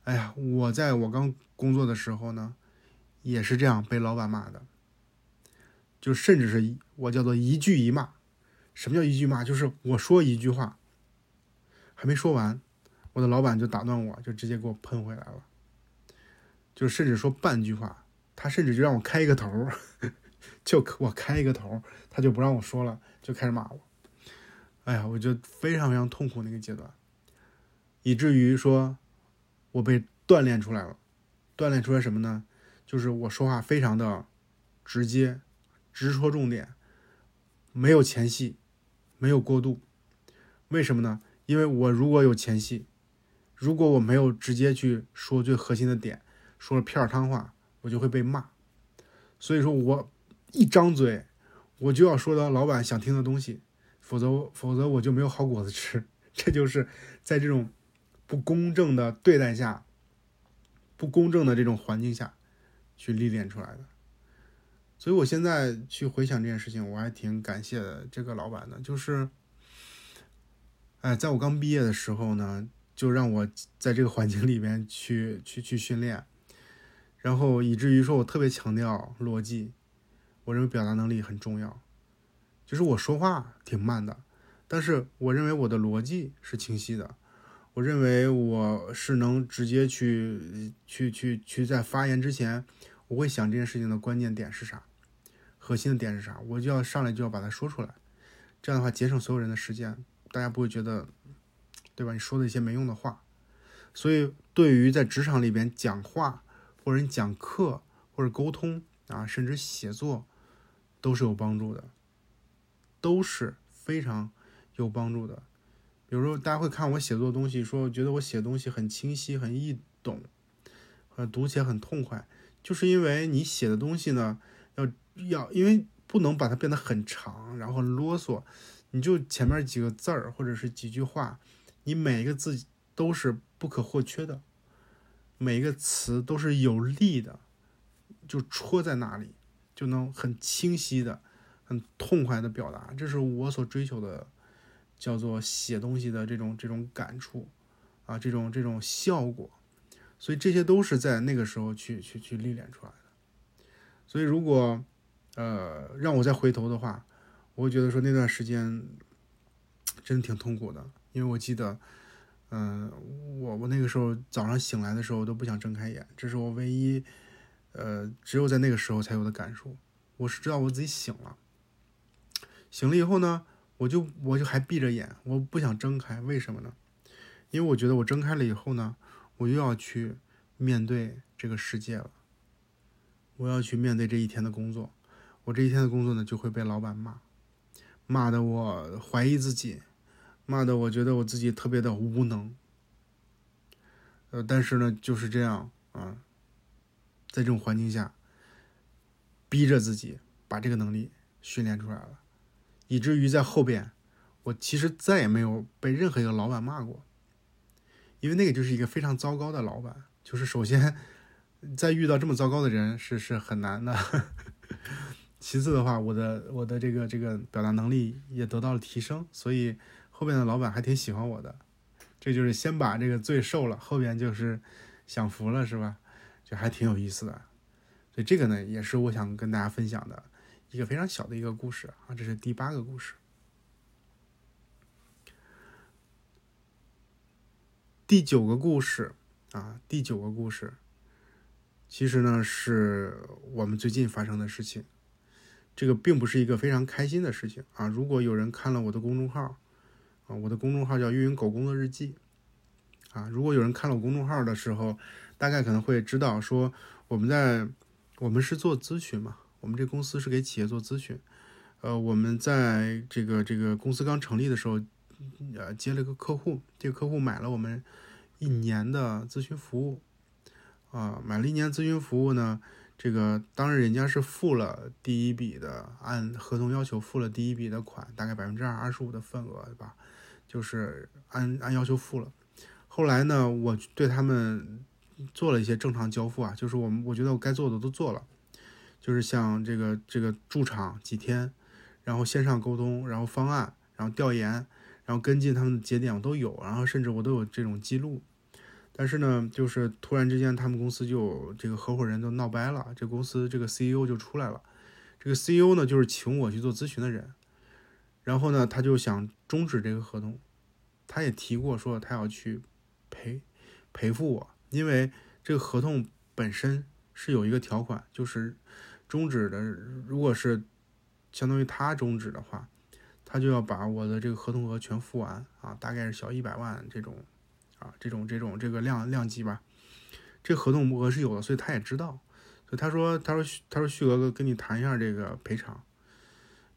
哎呀，我在我刚工作的时候呢，也是这样被老板骂的，就甚至是我叫做一句一骂。什么叫一句骂？就是我说一句话。还没说完，我的老板就打断我，就直接给我喷回来了，就甚至说半句话，他甚至就让我开一个头，(laughs) 就我开一个头，他就不让我说了，就开始骂我。哎呀，我就非常非常痛苦那个阶段，以至于说，我被锻炼出来了。锻炼出来什么呢？就是我说话非常的直接，直戳重点，没有前戏，没有过渡。为什么呢？因为我如果有前戏，如果我没有直接去说最核心的点，说了片儿汤话，我就会被骂。所以说我一张嘴，我就要说到老板想听的东西，否则否则我就没有好果子吃。(laughs) 这就是在这种不公正的对待下。不公正的这种环境下，去历练出来的，所以我现在去回想这件事情，我还挺感谢这个老板的，就是，哎，在我刚毕业的时候呢，就让我在这个环境里面去 (laughs) 去去训练，然后以至于说我特别强调逻辑，我认为表达能力很重要，就是我说话挺慢的，但是我认为我的逻辑是清晰的。我认为我是能直接去去去去在发言之前，我会想这件事情的关键点是啥，核心的点是啥，我就要上来就要把它说出来，这样的话节省所有人的时间，大家不会觉得，对吧？你说的一些没用的话，所以对于在职场里边讲话，或者你讲课，或者沟通啊，甚至写作，都是有帮助的，都是非常有帮助的。比如说大家会看我写作的东西，说觉得我写东西很清晰、很易懂，呃，读起来很痛快，就是因为你写的东西呢，要要，因为不能把它变得很长，然后啰嗦，你就前面几个字儿或者是几句话，你每一个字都是不可或缺的，每一个词都是有力的，就戳在那里，就能很清晰的、很痛快的表达，这是我所追求的。叫做写东西的这种这种感触，啊，这种这种效果，所以这些都是在那个时候去去去历练出来的。所以如果，呃，让我再回头的话，我会觉得说那段时间真的挺痛苦的，因为我记得，嗯，我我那个时候早上醒来的时候都不想睁开眼，这是我唯一，呃，只有在那个时候才有的感受。我是知道我自己醒了，醒了以后呢。我就我就还闭着眼，我不想睁开，为什么呢？因为我觉得我睁开了以后呢，我又要去面对这个世界了，我要去面对这一天的工作，我这一天的工作呢就会被老板骂，骂的我怀疑自己，骂的我觉得我自己特别的无能，呃，但是呢就是这样啊，在这种环境下，逼着自己把这个能力训练出来了。以至于在后边，我其实再也没有被任何一个老板骂过，因为那个就是一个非常糟糕的老板。就是首先，在遇到这么糟糕的人是是很难的。(laughs) 其次的话，我的我的这个这个表达能力也得到了提升，所以后边的老板还挺喜欢我的。这就是先把这个罪受了，后边就是享福了，是吧？就还挺有意思的。所以这个呢，也是我想跟大家分享的。一个非常小的一个故事啊，这是第八个故事。第九个故事啊，第九个故事，其实呢是我们最近发生的事情。这个并不是一个非常开心的事情啊。如果有人看了我的公众号啊，我的公众号叫“运营狗工作日记”啊，如果有人看了我公众号的时候，大概可能会知道说，我们在我们是做咨询嘛。我们这公司是给企业做咨询，呃，我们在这个这个公司刚成立的时候，呃，接了一个客户，这个客户买了我们一年的咨询服务，啊，买了一年咨询服务呢，这个当然人家是付了第一笔的，按合同要求付了第一笔的款，大概百分之二二十五的份额，对吧？就是按按要求付了。后来呢，我对他们做了一些正常交付啊，就是我们我觉得我该做的都做了。就是像这个这个驻场几天，然后线上沟通，然后方案，然后调研，然后跟进他们的节点我都有，然后甚至我都有这种记录。但是呢，就是突然之间他们公司就这个合伙人都闹掰了，这公司这个 CEO 就出来了。这个 CEO 呢就是请我去做咨询的人，然后呢他就想终止这个合同，他也提过说他要去赔赔付我，因为这个合同本身是有一个条款，就是。终止的，如果是相当于他终止的话，他就要把我的这个合同额全付完啊，大概是小一百万这种啊，这种这种这个量量级吧。这合同额是有的，所以他也知道。所以他说他说他说旭哥哥跟你谈一下这个赔偿。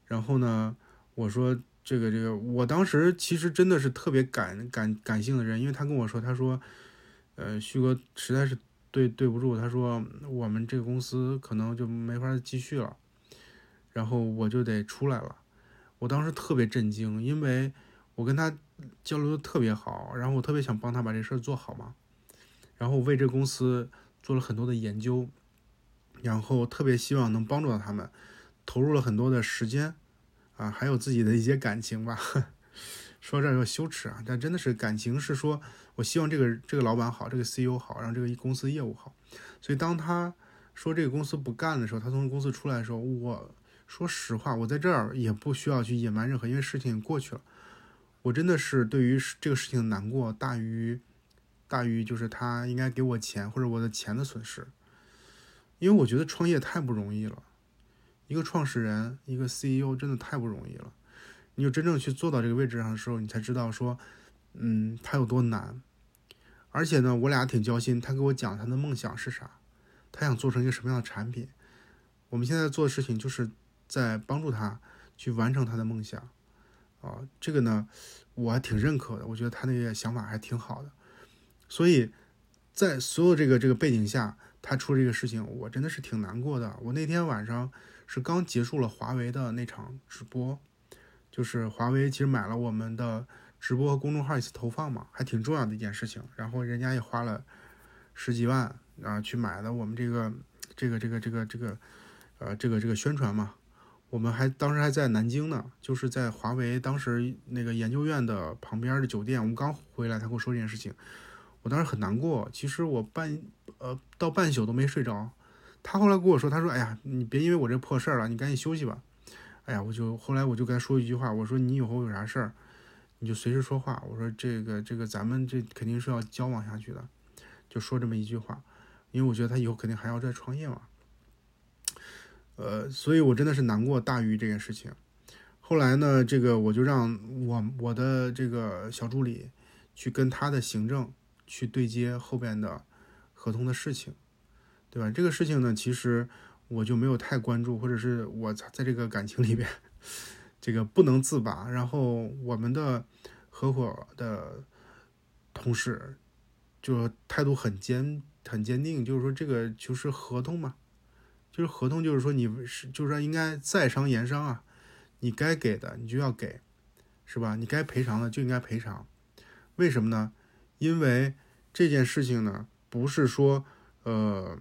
然后呢，我说这个这个，我当时其实真的是特别感感感性的人，因为他跟我说他说，呃，旭哥实在是对对不住，他说我们这个公司可能就没法继续了，然后我就得出来了。我当时特别震惊，因为我跟他交流的特别好，然后我特别想帮他把这事儿做好嘛，然后为这个公司做了很多的研究，然后特别希望能帮助到他们，投入了很多的时间，啊，还有自己的一些感情吧。(laughs) 说这有羞耻啊，但真的是感情是说，我希望这个这个老板好，这个 CEO 好，让这个公司业务好。所以当他说这个公司不干的时候，他从公司出来的时候，我。说实话，我在这儿也不需要去隐瞒任何，因为事情过去了。我真的是对于这个事情的难过大于大于就是他应该给我钱或者我的钱的损失，因为我觉得创业太不容易了。一个创始人，一个 CEO 真的太不容易了。你就真正去做到这个位置上的时候，你才知道说，嗯，他有多难。而且呢，我俩挺交心，他给我讲他的梦想是啥，他想做成一个什么样的产品。我们现在做的事情就是。在帮助他去完成他的梦想，啊，这个呢，我还挺认可的。我觉得他那个想法还挺好的。所以在所有这个这个背景下，他出这个事情，我真的是挺难过的。我那天晚上是刚结束了华为的那场直播，就是华为其实买了我们的直播和公众号一次投放嘛，还挺重要的一件事情。然后人家也花了十几万啊去买的我们这个这个这个这个这个呃这个这个宣传嘛。我们还当时还在南京呢，就是在华为当时那个研究院的旁边的酒店。我们刚回来，他跟我说这件事情，我当时很难过。其实我半呃到半宿都没睡着。他后来跟我说，他说：“哎呀，你别因为我这破事儿了，你赶紧休息吧。”哎呀，我就后来我就跟他说一句话，我说：“你以后有啥事儿，你就随时说话。”我说：“这个这个咱们这肯定是要交往下去的。”就说这么一句话，因为我觉得他以后肯定还要再创业嘛。呃，所以我真的是难过大于这件事情。后来呢，这个我就让我我的这个小助理去跟他的行政去对接后边的合同的事情，对吧？这个事情呢，其实我就没有太关注，或者是我在这个感情里边 (laughs) 这个不能自拔。然后我们的合伙的同事就态度很坚很坚定，就是说这个就是合同嘛。就是合同，就是说你是，就是说应该在商言商啊，你该给的你就要给，是吧？你该赔偿的就应该赔偿。为什么呢？因为这件事情呢，不是说，呃，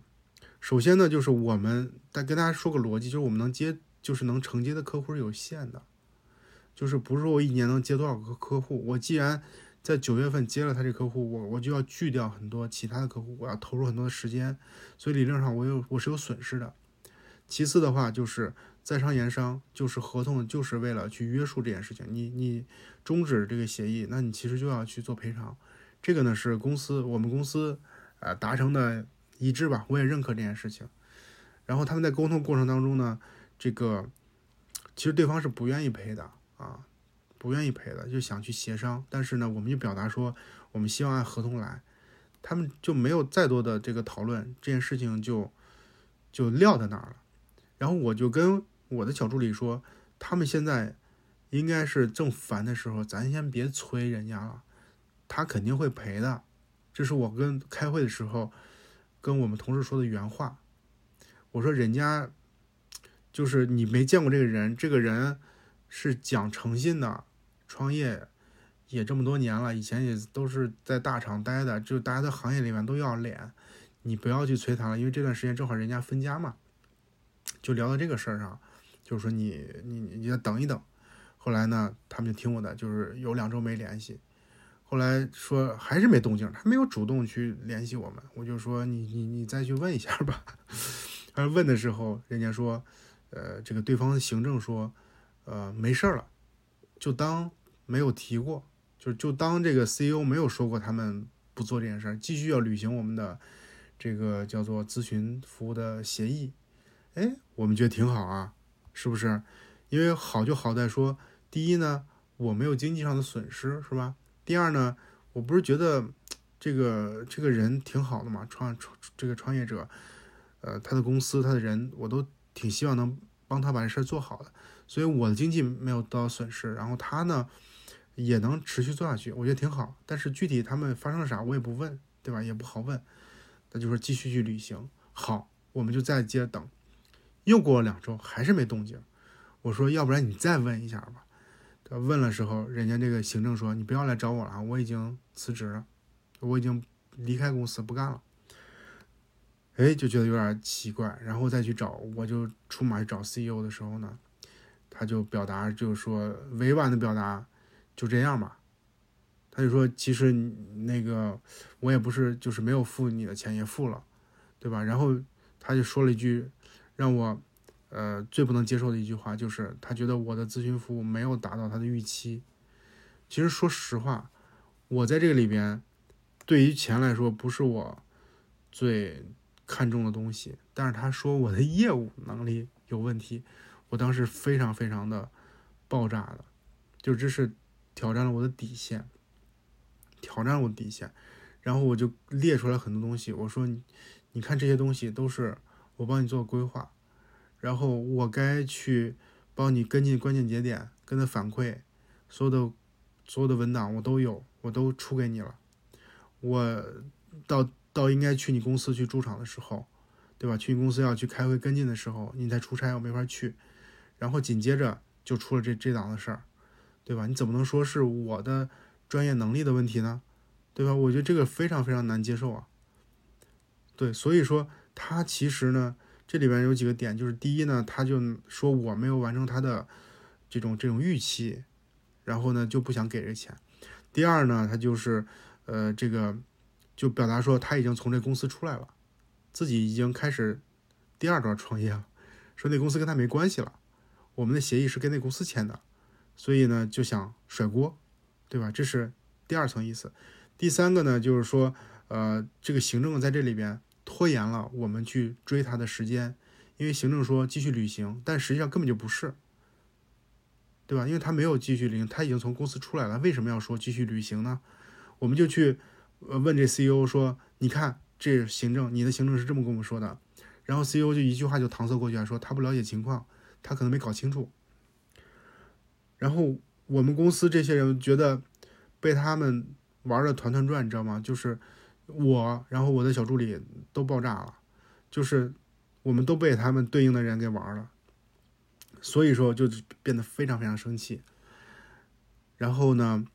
首先呢，就是我们再跟大家说个逻辑，就是我们能接，就是能承接的客户是有限的，就是不是说我一年能接多少个客户。我既然在九月份接了他这客户，我我就要拒掉很多其他的客户，我要投入很多的时间，所以理论上我有我是有损失的。其次的话，就是在商言商，就是合同，就是为了去约束这件事情。你你终止这个协议，那你其实就要去做赔偿。这个呢是公司我们公司呃达成的一致吧，我也认可这件事情。然后他们在沟通过程当中呢，这个其实对方是不愿意赔的啊，不愿意赔的，就想去协商。但是呢，我们就表达说，我们希望按合同来，他们就没有再多的这个讨论，这件事情就就撂在那儿了。然后我就跟我的小助理说，他们现在应该是正烦的时候，咱先别催人家了，他肯定会赔的。这是我跟开会的时候跟我们同事说的原话。我说人家就是你没见过这个人，这个人是讲诚信的，创业也这么多年了，以前也都是在大厂待的，就大家在行业里面都要脸，你不要去催他了，因为这段时间正好人家分家嘛。就聊到这个事儿上，就是说你你你再等一等。后来呢，他们就听我的，就是有两周没联系。后来说还是没动静，他没有主动去联系我们。我就说你你你再去问一下吧。(laughs) 而问的时候，人家说，呃，这个对方行政说，呃，没事儿了，就当没有提过，就就当这个 CEO 没有说过他们不做这件事儿，继续要履行我们的这个叫做咨询服务的协议。哎，我们觉得挺好啊，是不是？因为好就好在说，第一呢，我没有经济上的损失，是吧？第二呢，我不是觉得这个这个人挺好的嘛，创创这个创业者，呃，他的公司他的人，我都挺希望能帮他把这事儿做好的，所以我的经济没有得到损失，然后他呢也能持续做下去，我觉得挺好。但是具体他们发生了啥，我也不问，对吧？也不好问，那就是继续去旅行。好，我们就再接着等。又过了两周，还是没动静。我说，要不然你再问一下吧。他问了时候，人家这个行政说：“你不要来找我了，我已经辞职了，我已经离开公司不干了。”哎，就觉得有点奇怪，然后再去找，我就出马去找 CEO 的时候呢，他就表达就是说委婉的表达，就这样吧。他就说：“其实那个我也不是就是没有付你的钱，也付了，对吧？”然后他就说了一句让我。呃，最不能接受的一句话就是，他觉得我的咨询服务没有达到他的预期。其实说实话，我在这个里边，对于钱来说不是我最看重的东西。但是他说我的业务能力有问题，我当时非常非常的爆炸的，就这是挑战了我的底线，挑战我底线。然后我就列出来很多东西，我说你，你看这些东西都是我帮你做规划。然后我该去帮你跟进关键节点，跟他反馈，所有的所有的文档我都有，我都出给你了。我到到应该去你公司去驻场的时候，对吧？去你公司要去开会跟进的时候，你在出差，我没法去。然后紧接着就出了这这档子事儿，对吧？你怎么能说是我的专业能力的问题呢？对吧？我觉得这个非常非常难接受啊。对，所以说他其实呢。这里边有几个点，就是第一呢，他就说我没有完成他的这种这种预期，然后呢就不想给这钱。第二呢，他就是呃这个就表达说他已经从这公司出来了，自己已经开始第二段创业了，说那公司跟他没关系了，我们的协议是跟那公司签的，所以呢就想甩锅，对吧？这是第二层意思。第三个呢就是说呃这个行政在这里边。拖延了我们去追他的时间，因为行政说继续履行，但实际上根本就不是，对吧？因为他没有继续履行，他已经从公司出来了，为什么要说继续履行呢？我们就去问这 CEO 说：“你看，这行政，你的行政是这么跟我们说的。”然后 CEO 就一句话就搪塞过去，说他不了解情况，他可能没搞清楚。然后我们公司这些人觉得被他们玩的团团转，你知道吗？就是。我，然后我的小助理都爆炸了，就是我们都被他们对应的人给玩了，所以说就变得非常非常生气。然后呢，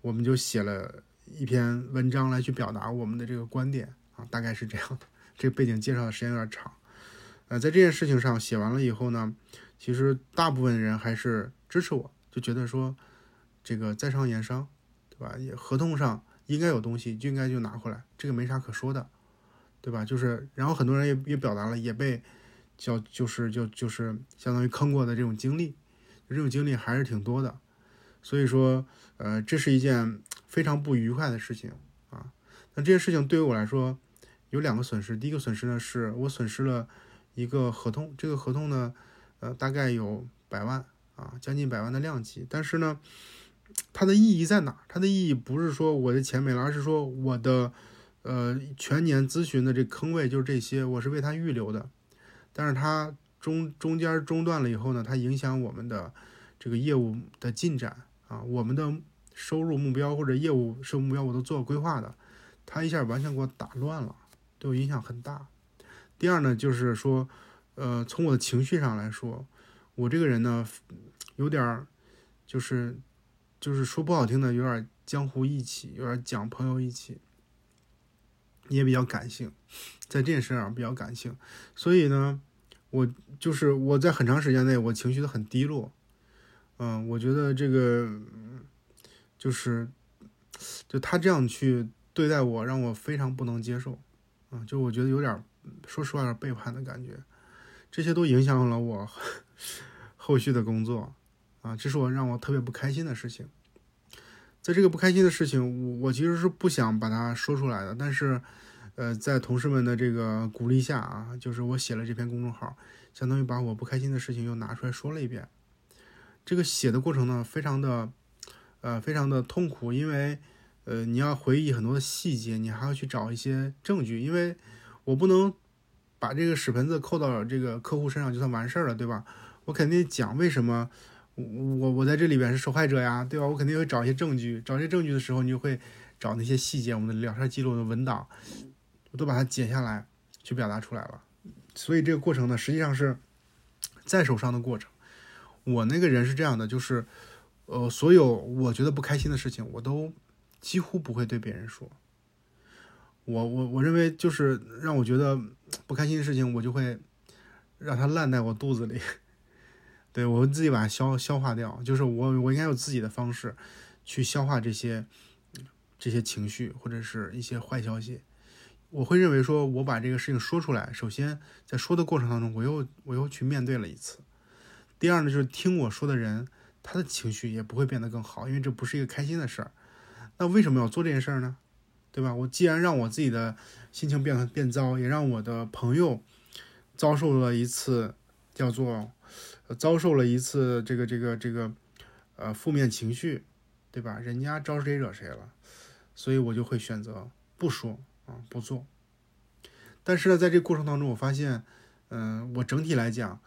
我们就写了一篇文章来去表达我们的这个观点啊，大概是这样的。(laughs) 这个背景介绍的时间有点长，呃，在这件事情上写完了以后呢，其实大部分人还是支持我，就觉得说这个在商言商，对吧？也合同上。应该有东西就应该就拿回来，这个没啥可说的，对吧？就是，然后很多人也也表达了也被叫就是就就是相当于坑过的这种经历，这种经历还是挺多的，所以说，呃，这是一件非常不愉快的事情啊。那这件事情对于我来说有两个损失，第一个损失呢是我损失了一个合同，这个合同呢，呃，大概有百万啊，将近百万的量级，但是呢。它的意义在哪？它的意义不是说我的钱没了，而是说我的，呃，全年咨询的这坑位就是这些，我是为他预留的。但是它中中间中断了以后呢，它影响我们的这个业务的进展啊，我们的收入目标或者业务收入目标我都做规划的，它一下完全给我打乱了，对我影响很大。第二呢，就是说，呃，从我的情绪上来说，我这个人呢，有点儿就是。就是说不好听的，有点江湖义气，有点讲朋友义气，也比较感性，在这件事上比较感性，所以呢，我就是我在很长时间内我情绪都很低落，嗯，我觉得这个就是，就他这样去对待我，让我非常不能接受，啊，就我觉得有点，说实话有点背叛的感觉，这些都影响了我 (laughs) 后续的工作。啊，这是我让我特别不开心的事情。在这个不开心的事情，我我其实是不想把它说出来的。但是，呃，在同事们的这个鼓励下啊，就是我写了这篇公众号，相当于把我不开心的事情又拿出来说了一遍。这个写的过程呢，非常的，呃，非常的痛苦，因为，呃，你要回忆很多的细节，你还要去找一些证据，因为我不能把这个屎盆子扣到这个客户身上就算完事儿了，对吧？我肯定讲为什么我我在这里边是受害者呀，对吧？我肯定会找一些证据，找这些证据的时候，你就会找那些细节，我们的聊天记录的文档，我都把它剪下来去表达出来了。所以这个过程呢，实际上是在手上的过程。我那个人是这样的，就是，呃，所有我觉得不开心的事情，我都几乎不会对别人说。我我我认为就是让我觉得不开心的事情，我就会让它烂在我肚子里，对我自己把它消消化掉。就是我我应该有自己的方式去消化这些这些情绪或者是一些坏消息。我会认为说，我把这个事情说出来，首先在说的过程当中，我又我又去面对了一次。第二呢，就是听我说的人，他的情绪也不会变得更好，因为这不是一个开心的事儿。那为什么要做这件事儿呢？对吧？我既然让我自己的心情变得变糟，也让我的朋友遭受了一次叫做遭受了一次这个这个这个呃负面情绪，对吧？人家招谁惹谁了，所以我就会选择不说啊，不做。但是呢，在这过程当中，我发现，嗯，我整体来讲，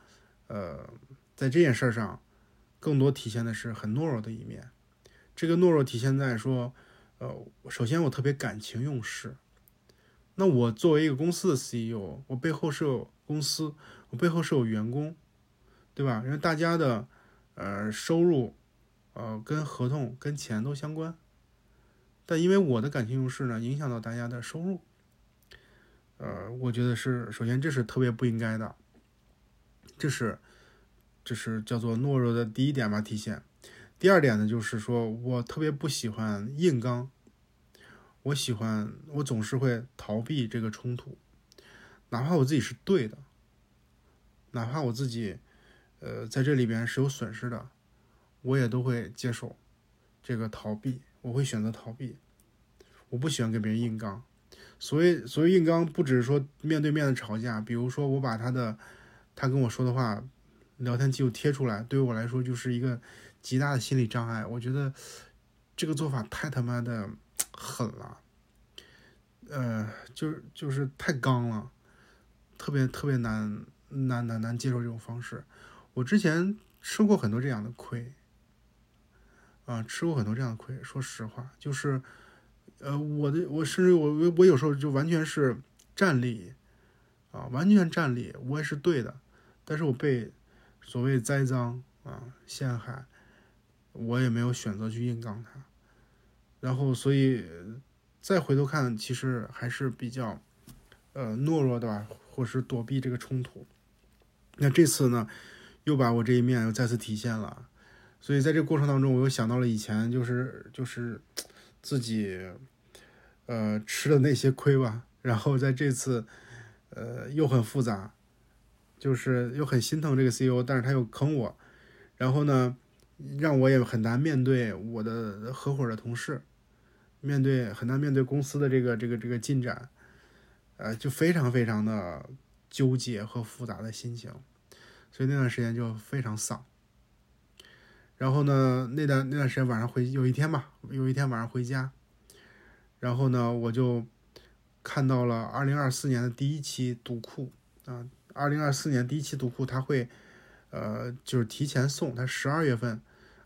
呃。在这件事上，更多体现的是很懦弱的一面。这个懦弱体现在说，呃，首先我特别感情用事。那我作为一个公司的 CEO，我背后是有公司，我背后是有员工，对吧？因为大家的呃收入，呃跟合同跟钱都相关。但因为我的感情用事呢，影响到大家的收入，呃，我觉得是首先这是特别不应该的，这是。这是叫做懦弱的第一点吧，体现。第二点呢，就是说我特别不喜欢硬刚，我喜欢我总是会逃避这个冲突，哪怕我自己是对的，哪怕我自己，呃，在这里边是有损失的，我也都会接受这个逃避，我会选择逃避。我不喜欢跟别人硬刚，所以所以硬刚不只是说面对面的吵架，比如说我把他的他跟我说的话。聊天记录贴出来，对于我来说就是一个极大的心理障碍。我觉得这个做法太他妈的狠了，呃，就是就是太刚了，特别特别难难难难接受这种方式。我之前吃过很多这样的亏，啊，吃过很多这样的亏。说实话，就是呃，我的我甚至我我我有时候就完全是站立，啊，完全站立，我也是对的，但是我被。所谓栽赃啊陷害，我也没有选择去硬刚他，然后所以再回头看，其实还是比较呃懦弱的吧，或是躲避这个冲突。那这次呢，又把我这一面又再次体现了，所以在这个过程当中，我又想到了以前就是就是自己呃吃的那些亏吧，然后在这次呃又很复杂。就是又很心疼这个 CEO，但是他又坑我，然后呢，让我也很难面对我的合伙的同事，面对很难面对公司的这个这个这个进展，呃，就非常非常的纠结和复杂的心情，所以那段时间就非常丧。然后呢，那段那段时间晚上回有一天吧，有一天晚上回家，然后呢，我就看到了二零二四年的第一期读库啊。二零二四年第一期读库，它会，呃，就是提前送，它十二月份，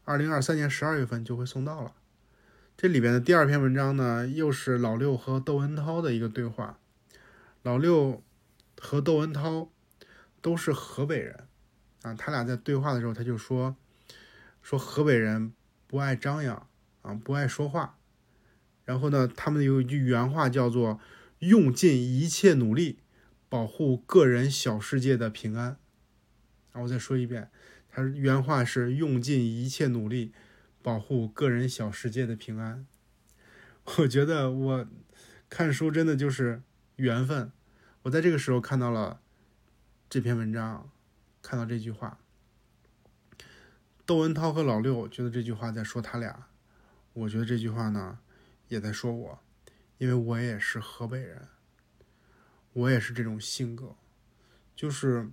二零二三年十二月份就会送到了。这里边的第二篇文章呢，又是老六和窦文涛的一个对话。老六和窦文涛都是河北人啊，他俩在对话的时候，他就说，说河北人不爱张扬啊，不爱说话。然后呢，他们有一句原话叫做“用尽一切努力”。保护个人小世界的平安。啊，我再说一遍，他原话是用尽一切努力保护个人小世界的平安。我觉得我看书真的就是缘分。我在这个时候看到了这篇文章，看到这句话。窦文涛和老六觉得这句话在说他俩，我觉得这句话呢也在说我，因为我也是河北人。我也是这种性格，就是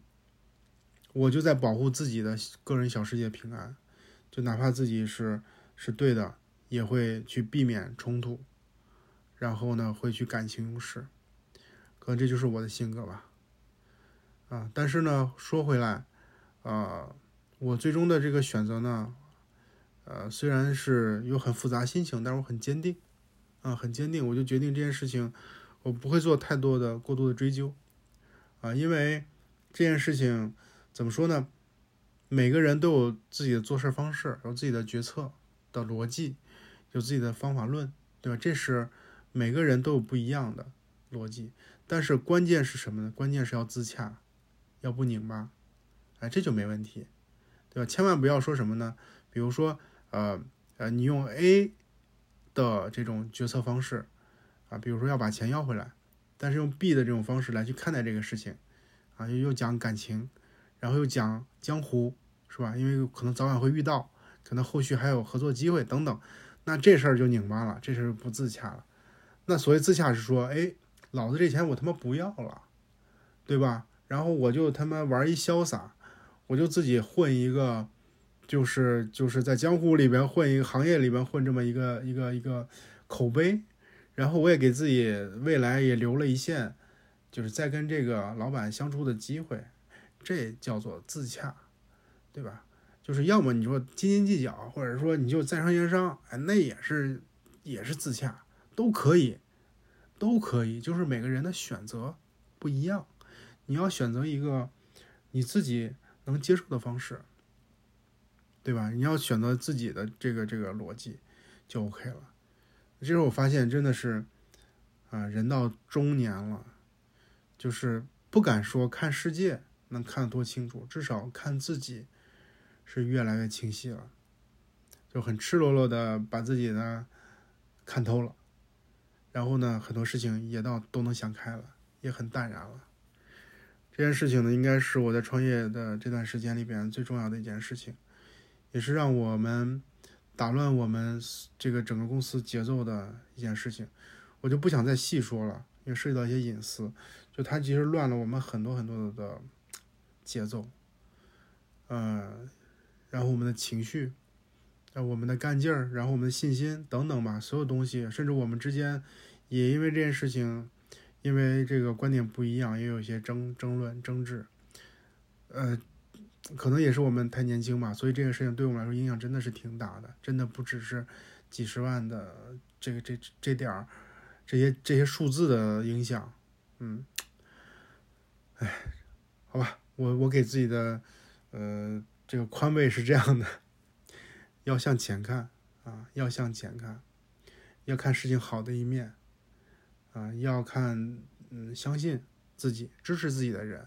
我就在保护自己的个人小世界平安，就哪怕自己是是对的，也会去避免冲突，然后呢，会去感情用事，可能这就是我的性格吧。啊，但是呢，说回来，啊，我最终的这个选择呢，呃，虽然是有很复杂心情，但是我很坚定，啊，很坚定，我就决定这件事情，我不会做太多的过度的追究，啊，因为这件事情怎么说呢？每个人都有自己的做事方式，有自己的决策的逻辑，有自己的方法论，对吧？这是每个人都有不一样的逻辑。但是关键是什么呢？关键是要自洽，要不拧巴，哎，这就没问题，对吧？千万不要说什么呢？比如说，呃呃，你用 A 的这种决策方式啊，比如说要把钱要回来，但是用 B 的这种方式来去看待这个事情，啊，又讲感情。然后又讲江湖，是吧？因为可能早晚会遇到，可能后续还有合作机会等等，那这事儿就拧巴了，这事儿不自洽了。那所谓自洽是说，哎，老子这钱我他妈不要了，对吧？然后我就他妈玩一潇洒，我就自己混一个，就是就是在江湖里边混一个行业里边混这么一个一个一个口碑，然后我也给自己未来也留了一线，就是再跟这个老板相处的机会。这叫做自洽，对吧？就是要么你说斤斤计较，或者说你就在商言商，哎，那也是也是自洽，都可以，都可以。就是每个人的选择不一样，你要选择一个你自己能接受的方式，对吧？你要选择自己的这个这个逻辑就 OK 了。这时候我发现真的是啊，人到中年了，就是不敢说看世界。能看得多清楚，至少看自己是越来越清晰了，就很赤裸裸的把自己呢看透了，然后呢很多事情也到都能想开了，也很淡然了。这件事情呢，应该是我在创业的这段时间里边最重要的一件事情，也是让我们打乱我们这个整个公司节奏的一件事情。我就不想再细说了，因为涉及到一些隐私，就它其实乱了我们很多很多的。节奏，呃，然后我们的情绪，呃，我们的干劲儿，然后我们的信心等等吧，所有东西，甚至我们之间也因为这件事情，因为这个观点不一样，也有一些争争论、争执，呃，可能也是我们太年轻吧，所以这个事情对我们来说影响真的是挺大的，真的不只是几十万的这个这这点儿这些这些数字的影响，嗯，哎，好吧。我我给自己的，呃，这个宽慰是这样的，要向前看啊，要向前看，要看事情好的一面，啊，要看，嗯，相信自己，支持自己的人，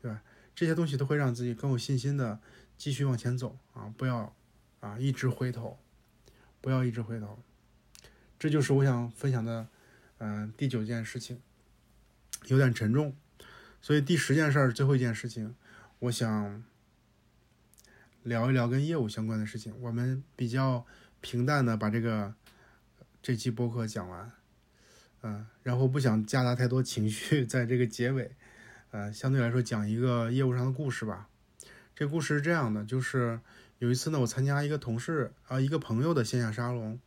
对吧？这些东西都会让自己更有信心的继续往前走啊，不要啊一直回头，不要一直回头，这就是我想分享的，嗯，第九件事情，有点沉重。所以第十件事儿，最后一件事情，我想聊一聊跟业务相关的事情。我们比较平淡的把这个这期播客讲完，嗯，然后不想夹杂太多情绪 (laughs) 在这个结尾，呃，相对来说讲一个业务上的故事吧。这故事是这样的，就是有一次呢，我参加一个同事啊一个朋友的线下沙龙，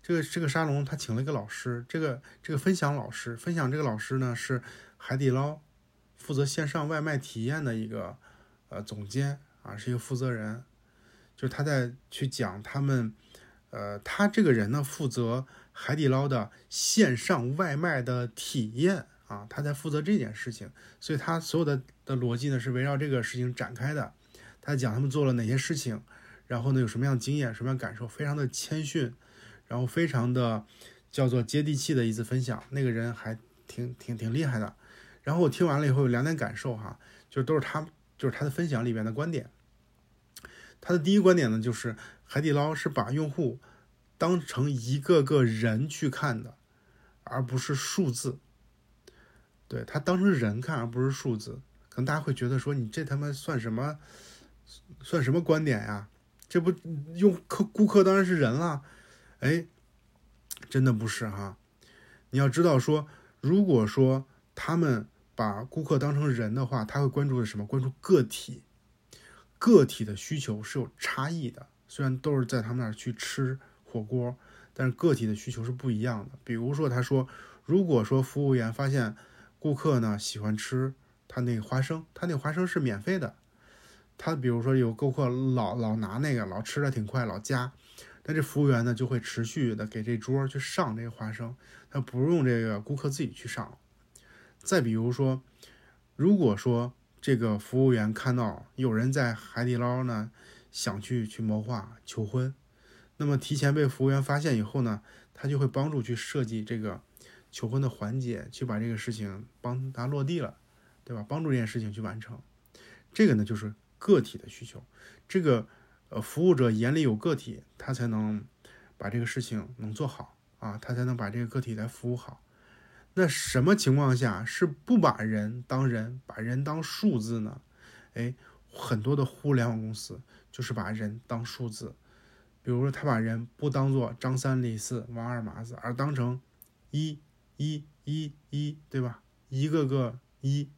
这个这个沙龙他请了一个老师，这个这个分享老师分享这个老师呢是海底捞。负责线上外卖体验的一个呃总监啊，是一个负责人，就是他在去讲他们，呃，他这个人呢负责海底捞的线上外卖的体验啊，他在负责这件事情，所以他所有的的逻辑呢是围绕这个事情展开的。他讲他们做了哪些事情，然后呢有什么样的经验、什么样感受，非常的谦逊，然后非常的叫做接地气的一次分享。那个人还挺挺挺厉害的。然后我听完了以后有两点感受哈，就都是他就是他的分享里边的观点。他的第一观点呢，就是海底捞是把用户当成一个个人去看的，而不是数字。对他当成人看，而不是数字。可能大家会觉得说，你这他妈算什么？算什么观点呀？这不用客顾客当然是人了。哎，真的不是哈。你要知道说，如果说他们。把顾客当成人的话，他会关注的什么？关注个体，个体的需求是有差异的，虽然都是在他们那儿去吃火锅，但是个体的需求是不一样的。比如说，他说，如果说服务员发现顾客呢喜欢吃他那个花生，他那个花生是免费的，他比如说有顾客老老拿那个，老吃的挺快，老夹，那这服务员呢就会持续的给这桌去上这个花生，他不用这个顾客自己去上。再比如说，如果说这个服务员看到有人在海底捞呢，想去去谋划求婚，那么提前被服务员发现以后呢，他就会帮助去设计这个求婚的环节，去把这个事情帮他落地了，对吧？帮助这件事情去完成，这个呢就是个体的需求。这个呃服务者眼里有个体，他才能把这个事情能做好啊，他才能把这个个体来服务好。那什么情况下是不把人当人，把人当数字呢？哎，很多的互联网公司就是把人当数字，比如说他把人不当做张三李四王二麻子，而当成一一一一，对吧？一个个一，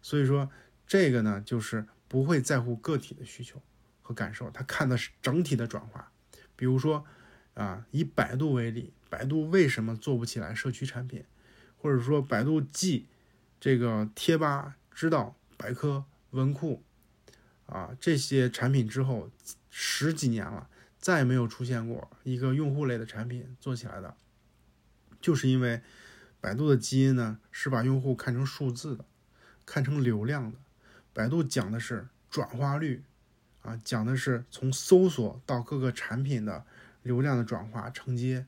所以说这个呢，就是不会在乎个体的需求和感受，他看的是整体的转化。比如说啊，以百度为例，百度为什么做不起来社区产品？或者说，百度继这个贴吧、知道、百科、文库啊这些产品之后，十几年了，再也没有出现过一个用户类的产品做起来的，就是因为百度的基因呢是把用户看成数字的，看成流量的。百度讲的是转化率啊，讲的是从搜索到各个产品的流量的转化承接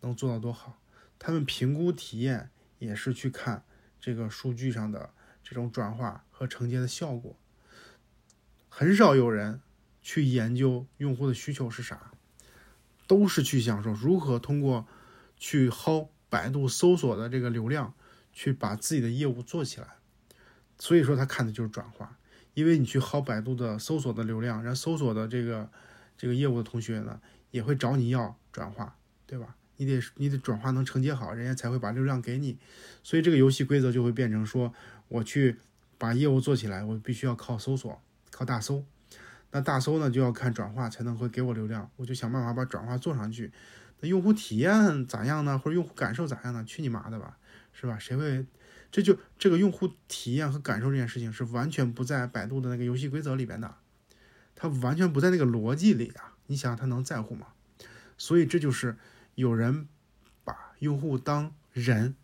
能做到多好。他们评估体验。也是去看这个数据上的这种转化和承接的效果，很少有人去研究用户的需求是啥，都是去想说如何通过去薅百度搜索的这个流量，去把自己的业务做起来。所以说他看的就是转化，因为你去薅百度的搜索的流量，然后搜索的这个这个业务的同学呢，也会找你要转化，对吧？你得你得转化能承接好，人家才会把流量给你，所以这个游戏规则就会变成说，我去把业务做起来，我必须要靠搜索，靠大搜，那大搜呢就要看转化才能会给我流量，我就想办法把转化做上去。那用户体验咋样呢？或者用户感受咋样呢？去你妈的吧，是吧？谁会？这就这个用户体验和感受这件事情是完全不在百度的那个游戏规则里边的，它完全不在那个逻辑里啊！你想他能在乎吗？所以这就是。有人把用户当人，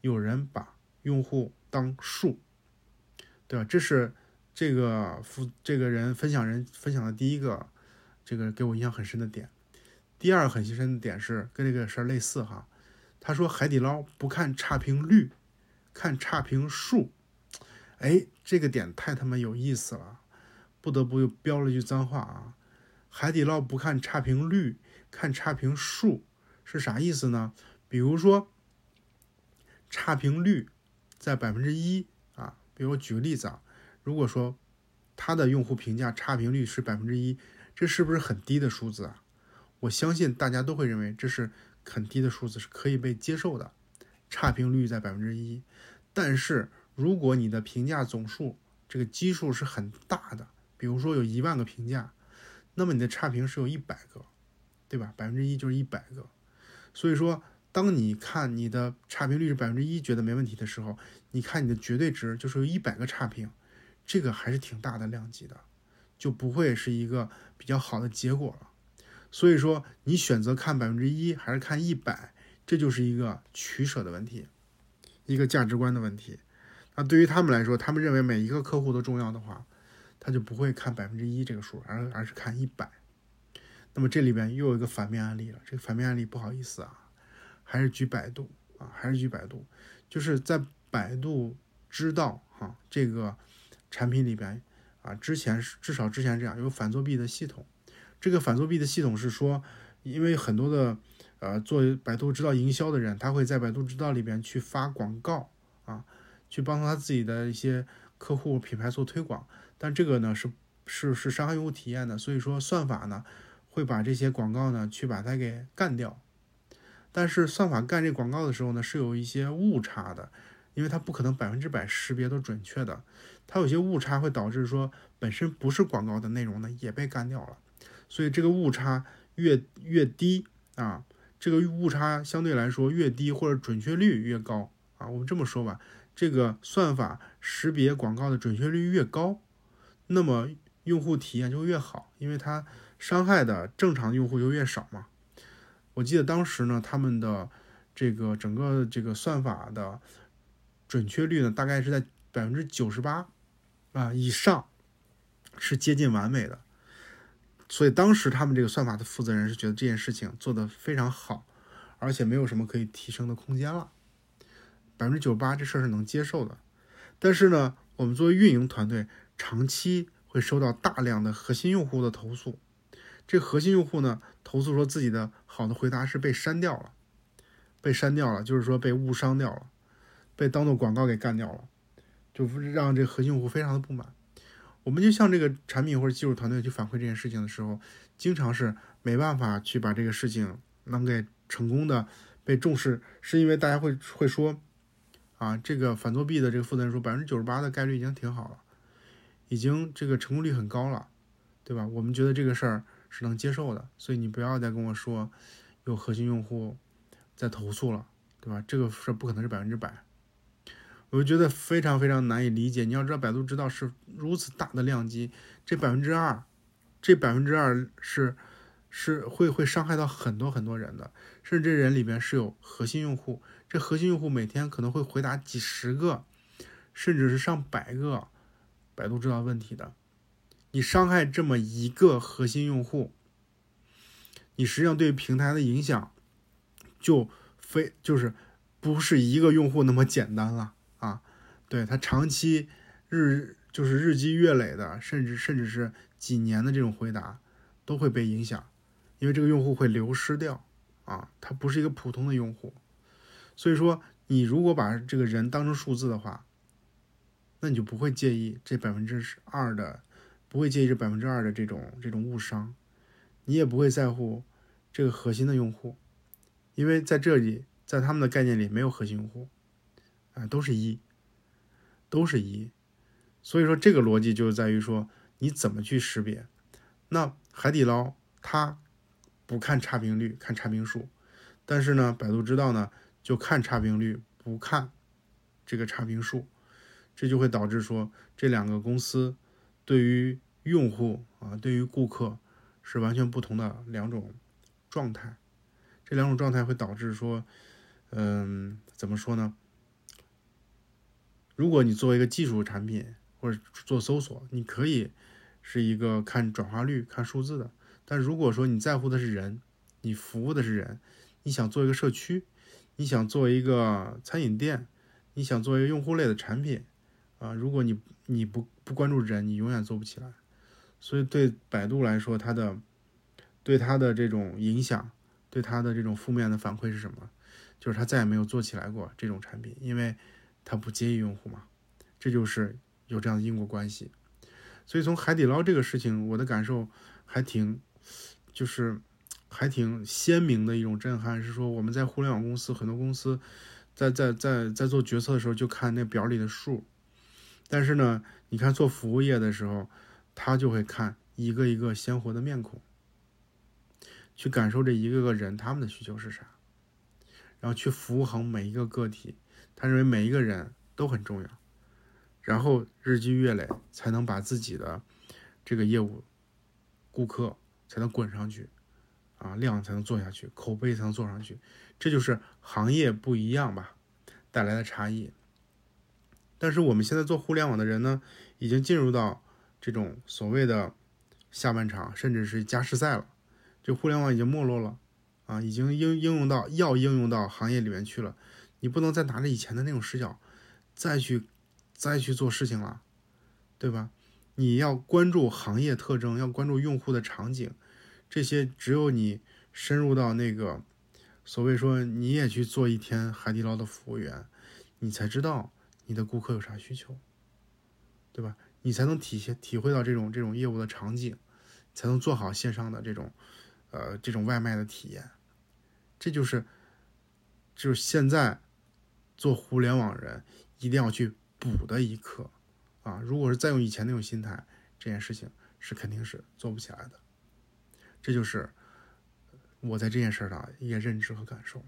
有人把用户当数，对吧？这是这个夫这个人分享人分享的第一个，这个给我印象很深的点。第二很深的点是跟这个事儿类似哈。他说海底捞不看差评率，看差评数。哎，这个点太他妈有意思了，不得不又标了一句脏话啊！海底捞不看差评率。看差评数是啥意思呢？比如说差评率在百分之一啊，比如我举个例子啊，如果说他的用户评价差评率是百分之一，这是不是很低的数字啊？我相信大家都会认为这是很低的数字，是可以被接受的。差评率在百分之一，但是如果你的评价总数这个基数是很大的，比如说有一万个评价，那么你的差评是有一百个。对吧？百分之一就是一百个，所以说，当你看你的差评率是百分之一，觉得没问题的时候，你看你的绝对值就是有一百个差评，这个还是挺大的量级的，就不会是一个比较好的结果了。所以说，你选择看百分之一还是看一百，这就是一个取舍的问题，一个价值观的问题。那对于他们来说，他们认为每一个客户都重要的话，他就不会看百分之一这个数，而而是看一百。那么这里边又有一个反面案例了。这个反面案例不好意思啊，还是举百度啊，还是举百度，就是在百度知道哈这个产品里边啊，之前是至少之前这样有反作弊的系统。这个反作弊的系统是说，因为很多的呃做百度知道营销的人，他会在百度知道里边去发广告啊，去帮他自己的一些客户品牌做推广，但这个呢是是是伤害用户体验的，所以说算法呢。会把这些广告呢，去把它给干掉，但是算法干这广告的时候呢，是有一些误差的，因为它不可能百分之百识别都准确的，它有些误差会导致说本身不是广告的内容呢也被干掉了，所以这个误差越越低啊，这个误差相对来说越低，或者准确率越高啊。我们这么说吧，这个算法识别广告的准确率越高，那么用户体验就越好，因为它伤害的正常用户就越少嘛。我记得当时呢，他们的这个整个这个算法的准确率呢，大概是在百分之九十八啊以上，是接近完美的。所以当时他们这个算法的负责人是觉得这件事情做得非常好，而且没有什么可以提升的空间了。百分之九十八这事儿是能接受的，但是呢，我们作为运营团队，长期会收到大量的核心用户的投诉。这核心用户呢，投诉说自己的好的回答是被删掉了，被删掉了，就是说被误伤掉了，被当做广告给干掉了，就让这核心用户非常的不满。我们就向这个产品或者技术团队去反馈这件事情的时候，经常是没办法去把这个事情能给成功的被重视，是因为大家会会说，啊，这个反作弊的这个负责人说百分之九十八的概率已经挺好了，已经这个成功率很高了，对吧？我们觉得这个事儿是能接受的，所以你不要再跟我说有核心用户在投诉了，对吧？这个事不可能是百分之百。我就觉得非常非常难以理解。你要知道，百度知道是如此大的量级，这百分之二，这百分之二是是会会伤害到很多很多人的，甚至这人里边是有核心用户，这核心用户每天可能会回答几十个，甚至是上百个百度知道问题的。你伤害这么一个核心用户，你实际上对平台的影响就非就是不是一个用户那么简单了。对他长期日就是日积月累的，甚至甚至是几年的这种回答都会被影响，因为这个用户会流失掉啊，他不是一个普通的用户，所以说你如果把这个人当成数字的话，那你就不会介意这百分之二的，不会介意这百分之二的这种这种误伤，你也不会在乎这个核心的用户，因为在这里在他们的概念里没有核心用户。啊，都是一，都是一，所以说这个逻辑就是在于说你怎么去识别。那海底捞它不看差评率，看差评数，但是呢，百度知道呢就看差评率，不看这个差评数，这就会导致说这两个公司对于用户啊，对于顾客是完全不同的两种状态。这两种状态会导致说，嗯，怎么说呢？如果你作为一个技术产品或者做搜索，你可以是一个看转化率、看数字的。但如果说你在乎的是人，你服务的是人，你想做一个社区，你想做一个餐饮店，你想做一个用户类的产品，啊，如果你你不不关注人，你永远做不起来。所以对百度来说，它的对它的这种影响，对它的这种负面的反馈是什么？就是它再也没有做起来过这种产品，因为。他不介意用户嘛？这就是有这样的因果关系。所以从海底捞这个事情，我的感受还挺，就是还挺鲜明的一种震撼，是说我们在互联网公司，很多公司在在在在做决策的时候就看那表里的数，但是呢，你看做服务业的时候，他就会看一个一个鲜活的面孔，去感受这一个个人他们的需求是啥，然后去服务好每一个个体。他认为每一个人都很重要，然后日积月累才能把自己的这个业务、顾客才能滚上去，啊，量才能做下去，口碑才能做上去，这就是行业不一样吧带来的差异。但是我们现在做互联网的人呢，已经进入到这种所谓的下半场，甚至是加时赛了，这互联网已经没落了，啊，已经应应用到要应用到行业里面去了。你不能再拿着以前的那种视角，再去，再去做事情了，对吧？你要关注行业特征，要关注用户的场景，这些只有你深入到那个，所谓说你也去做一天海底捞的服务员，你才知道你的顾客有啥需求，对吧？你才能体现体会到这种这种业务的场景，才能做好线上的这种，呃，这种外卖的体验，这就是，就是现在。做互联网人一定要去补的一课啊！如果是再用以前那种心态，这件事情是肯定是做不起来的。这就是我在这件事上一些认知和感受。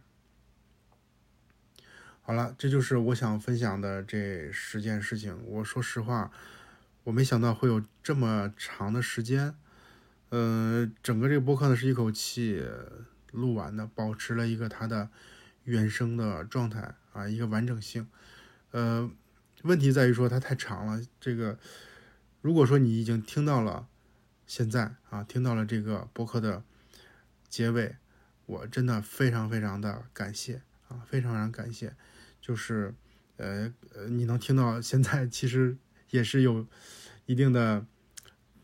好了，这就是我想分享的这十件事情。我说实话，我没想到会有这么长的时间。呃，整个这个播客呢是一口气录完的，保持了一个它的原生的状态啊，一个完整性。呃，问题在于说它太长了。这个，如果说你已经听到了现在啊，听到了这个博客的结尾，我真的非常非常的感谢啊，非常非常感谢。就是，呃呃，你能听到现在，其实也是有一定的，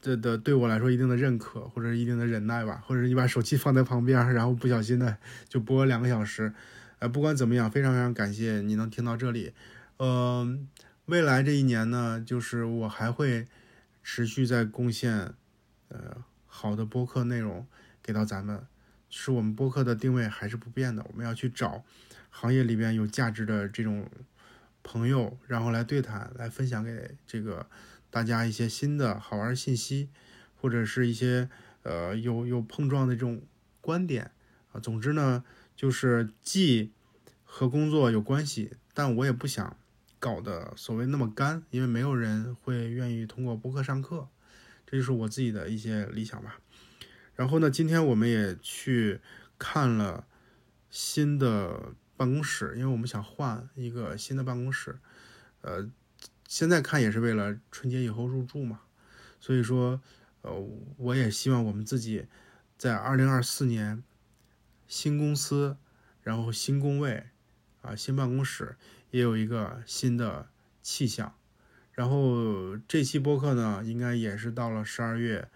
这的对我来说一定的认可或者一定的忍耐吧，或者你把手机放在旁边，然后不小心的就播两个小时，呃，不管怎么样，非常非常感谢你能听到这里，嗯，未来这一年呢，就是我还会持续在贡献，呃，好的播客内容给到咱们，是我们播客的定位还是不变的，我们要去找。行业里边有价值的这种朋友，然后来对谈，来分享给这个大家一些新的好玩信息，或者是一些呃有有碰撞的这种观点啊。总之呢，就是既和工作有关系，但我也不想搞得所谓那么干，因为没有人会愿意通过播客上课。这就是我自己的一些理想吧。然后呢，今天我们也去看了新的。办公室，因为我们想换一个新的办公室，呃，现在看也是为了春节以后入住嘛，所以说，呃，我也希望我们自己在二零二四年新公司，然后新工位，啊，新办公室也有一个新的气象，然后这期播客呢，应该也是到了十二月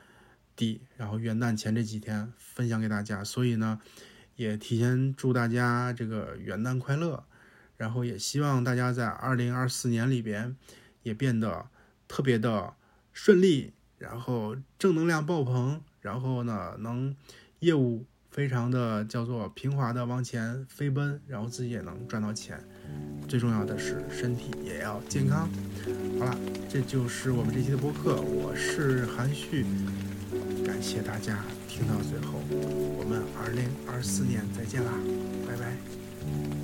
底，然后元旦前这几天分享给大家，所以呢。也提前祝大家这个元旦快乐，然后也希望大家在二零二四年里边也变得特别的顺利，然后正能量爆棚，然后呢能业务非常的叫做平滑的往前飞奔，然后自己也能赚到钱，最重要的是身体也要健康。好了，这就是我们这期的播客，我是韩旭，感谢大家。听到最后，我们二零二四年再见啦，拜拜。